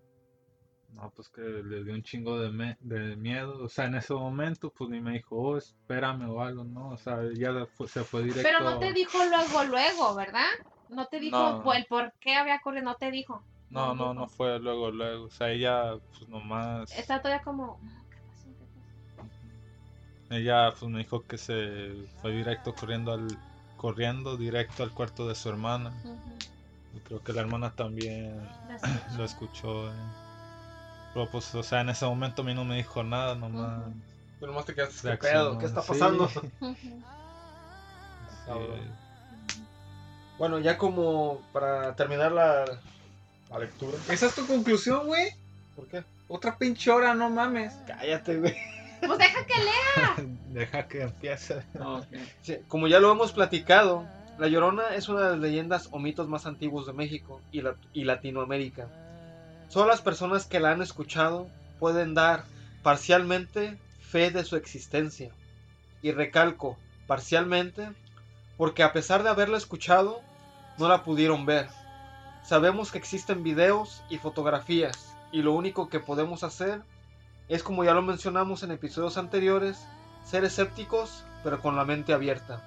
no, pues que le dio un chingo de, me- de miedo. O sea, en ese momento, pues ni me dijo, oh, espérame o algo, ¿no? O sea, ya fue- se fue directo. Pero no te dijo luego, luego, ¿verdad? No te dijo No. el por qué había ocurrido, no te dijo. No, no, dijo. no fue luego, luego. O sea, ella, pues nomás. Está todavía como. ¿Qué pasó? ¿Qué pasó? Ella, pues me dijo que se fue directo corriendo al. Corriendo directo al cuarto de su hermana. Y creo que la hermana también lo escuchó. eh. Pero pues, o sea, en ese momento a mí no me dijo nada, nomás. Ujú. Tú nomás te quedaste, ¿qué pedo? ¿Qué está pasando? Sí. Bueno, ya como para terminar la, la lectura. ¿Esa es tu conclusión, güey? ¿Por qué? Otra pinche hora, no mames. Cállate, güey. Pues deja que lea. Deja que empiece. Sí, como ya lo hemos platicado, La Llorona es una de las leyendas o mitos más antiguos de México y, la- y Latinoamérica. Solo las personas que la han escuchado pueden dar parcialmente fe de su existencia. Y recalco, parcialmente, porque a pesar de haberla escuchado, no la pudieron ver. Sabemos que existen videos y fotografías, y lo único que podemos hacer es, como ya lo mencionamos en episodios anteriores, ser escépticos, pero con la mente abierta.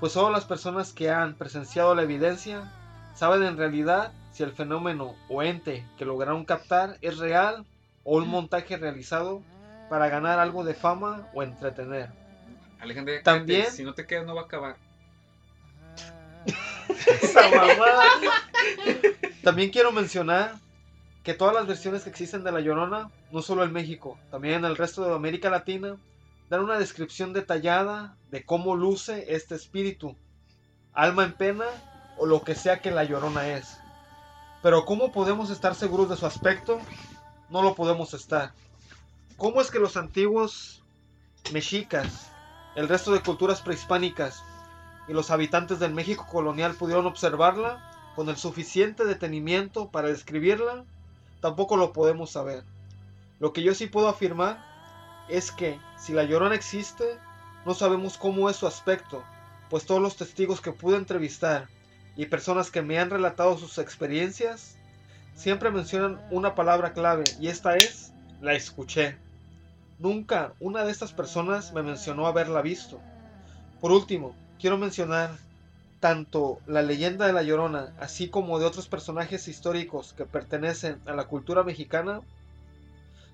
Pues solo las personas que han presenciado la evidencia saben en realidad si el fenómeno o ente que lograron captar es real o un montaje realizado para ganar algo de fama o entretener. Alejandra, También- si no te quedas no va a acabar. También quiero mencionar que todas las versiones que existen de La Llorona, no solo en México, también en el resto de América Latina, dan una descripción detallada de cómo luce este espíritu, alma en pena o lo que sea que La Llorona es. Pero ¿cómo podemos estar seguros de su aspecto? No lo podemos estar. ¿Cómo es que los antiguos mexicas, el resto de culturas prehispánicas, y los habitantes del México colonial pudieron observarla con el suficiente detenimiento para describirla, tampoco lo podemos saber. Lo que yo sí puedo afirmar es que si la llorona existe, no sabemos cómo es su aspecto, pues todos los testigos que pude entrevistar y personas que me han relatado sus experiencias siempre mencionan una palabra clave y esta es la escuché. Nunca una de estas personas me mencionó haberla visto. Por último, quiero mencionar tanto la leyenda de la Llorona, así como de otros personajes históricos que pertenecen a la cultura mexicana,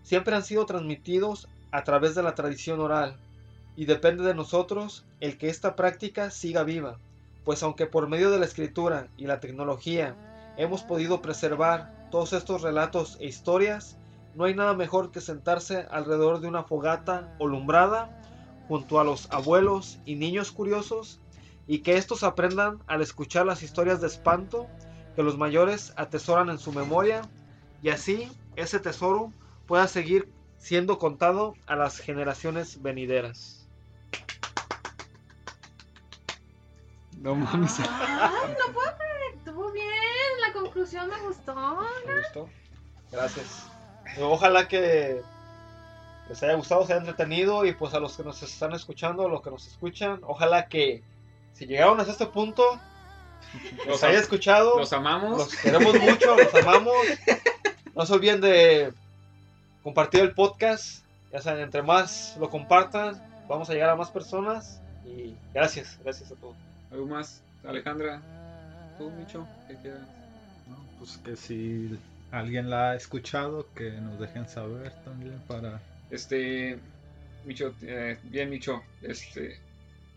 siempre han sido transmitidos a través de la tradición oral, y depende de nosotros el que esta práctica siga viva, pues aunque por medio de la escritura y la tecnología hemos podido preservar todos estos relatos e historias, no hay nada mejor que sentarse alrededor de una fogata o junto a los abuelos y niños curiosos y que estos aprendan al escuchar las historias de espanto que los mayores atesoran en su memoria y así ese tesoro pueda seguir siendo contado a las generaciones venideras. No mames. No puedo creer. Estuvo bien. La conclusión me gustó. ¿Me gustó? Gracias. Ojalá que les haya gustado, se haya entretenido y pues a los que nos están escuchando, a los que nos escuchan, ojalá que si llegaron hasta este punto, los haya escuchado. Los amamos. Los queremos mucho, los amamos. No se olviden de compartir el podcast. Ya saben, entre más lo compartan, vamos a llegar a más personas. Y gracias, gracias a todos. ¿Algo más? Alejandra, tú, Micho, ¿qué quieras? ¿no? Pues que si alguien la ha escuchado, que nos dejen saber también para... Este, Micho, eh, bien Micho, este,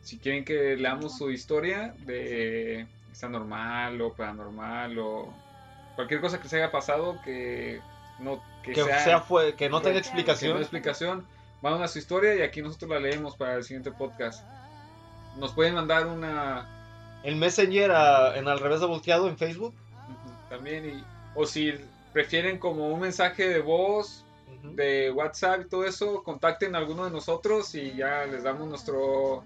si quieren que leamos su historia de está normal o paranormal o cualquier cosa que se haya pasado que no que, Que, sea, sea fue, que no tenga que no explicación. explicación, manden a su historia y aquí nosotros la leemos para el siguiente podcast. Nos pueden mandar una El Messenger a- en al revés de volteado en Facebook. también y o si prefieren como un mensaje de voz De WhatsApp y todo eso, contacten a alguno de nosotros y ya les damos nuestro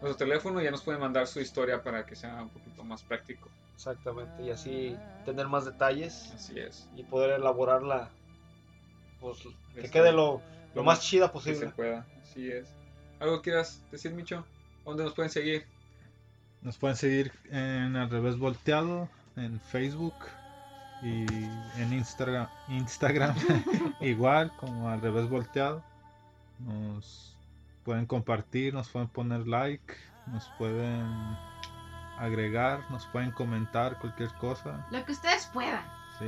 nuestro teléfono y ya nos pueden mandar su historia para que sea un poquito más práctico. Exactamente, y así tener más detalles Así es. y poder elaborarla. Pues que Este, quede lo, lo más chida Que se posible. pueda. Así es. ¿Algo quieras decir, Micho? ¿Dónde nos pueden seguir? Nos pueden seguir en Al Revés Volteado, en Facebook y en Instagram, Instagram igual como Al Revés Volteado. Nos pueden compartir, nos pueden poner like, nos pueden agregar, nos pueden comentar cualquier cosa. Lo que ustedes puedan. Sí.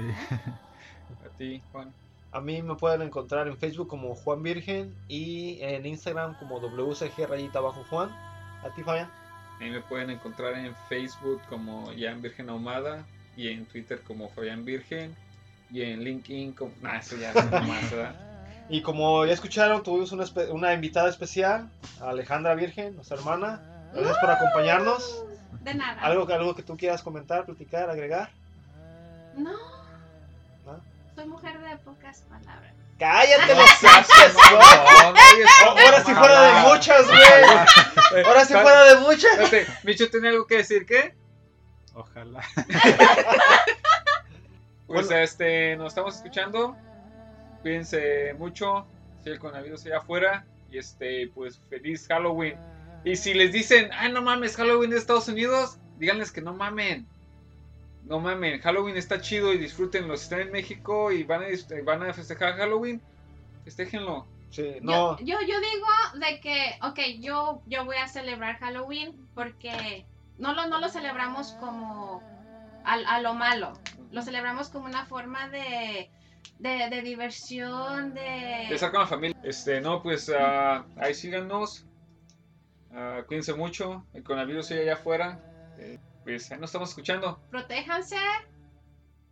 A ti, Juan. A mí me pueden encontrar en Facebook como Juan Virgen y en Instagram como WCG rayita bajo Juan. A ti, Fabián. Ahí me pueden encontrar en Facebook como Jan Virgen Ahumada y en Twitter como Fabián Virgen y en LinkedIn como... Nah, eso ya es más, ¿verdad? Y como ya escucharon, tuvimos una, espe- una invitada especial, Alejandra Virgen, nuestra hermana. Gracias por acompañarnos. De nada. ¿Algo, que- algo que tú quieras comentar, platicar, agregar? No. ¿No? Soy mujer de pocas palabras. ¡Cállate los Oh, Ahora sí fuera de muchas, güey. Ahora sí fuera de muchas. Micho tiene algo que decir, ¿qué? Ojalá. Pues Bueno. este, nos estamos escuchando. Cuídense mucho. Si el coronavirus allá afuera. Y este, pues feliz Halloween. Y si les dicen, ay, no mames, Halloween de Estados Unidos, díganles que no mamen. No mamen, Halloween está chido y disfrútenlo. Si están en México y van a, dis- van a festejar Halloween, festéjenlo. Sí, no. Yo, yo, yo digo de que, ok, yo, yo voy a celebrar Halloween porque no lo, no lo celebramos como a, a lo malo. Lo celebramos como una forma de, de, de diversión, de... De estar con la familia. Este, no, pues ah, ahí síganos. Ah, cuídense mucho. El coronavirus sigue allá afuera. Eh, pues ahí nos estamos escuchando. Protéjanse.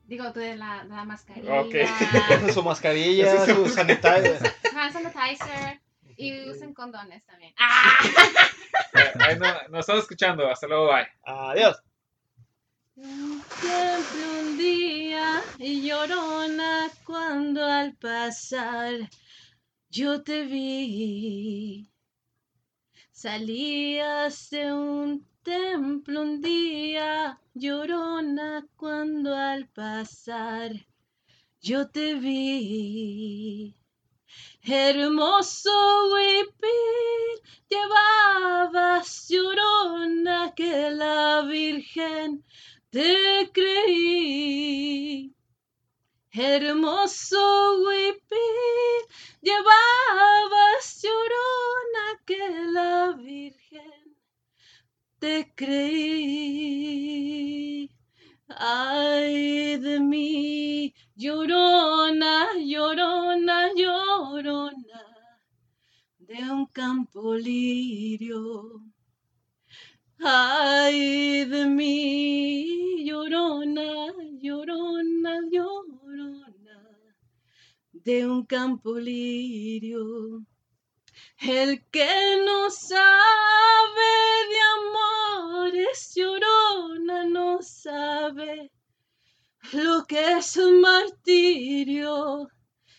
Digo, de la, de la mascarilla. Ok. Su mascarilla, su sanitizer. hand sanitizer. Y usen condones también. ¡Ah! Eh, ahí no- nos estamos escuchando. Hasta luego, bye. Adiós. Siempre un día y llorona cuando al pasar yo te vi. Salías de un templo un día, llorona, cuando al pasar yo te vi. Hermoso huipil, llevabas llorona que la Virgen te creí. Hermoso huipil, llevabas llorona que la Virgen te creí. Ay de mí, llorona, llorona, llorona, de un campo lirio. Ay de mí, llorona, llorona, llorona, de un campo lirio. El que no sabe de amores, llorona, no sabe lo que es un martirio.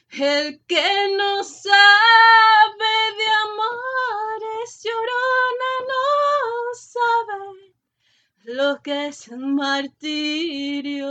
El que no sabe de amores, llorona, no sabe lo que es un martirio.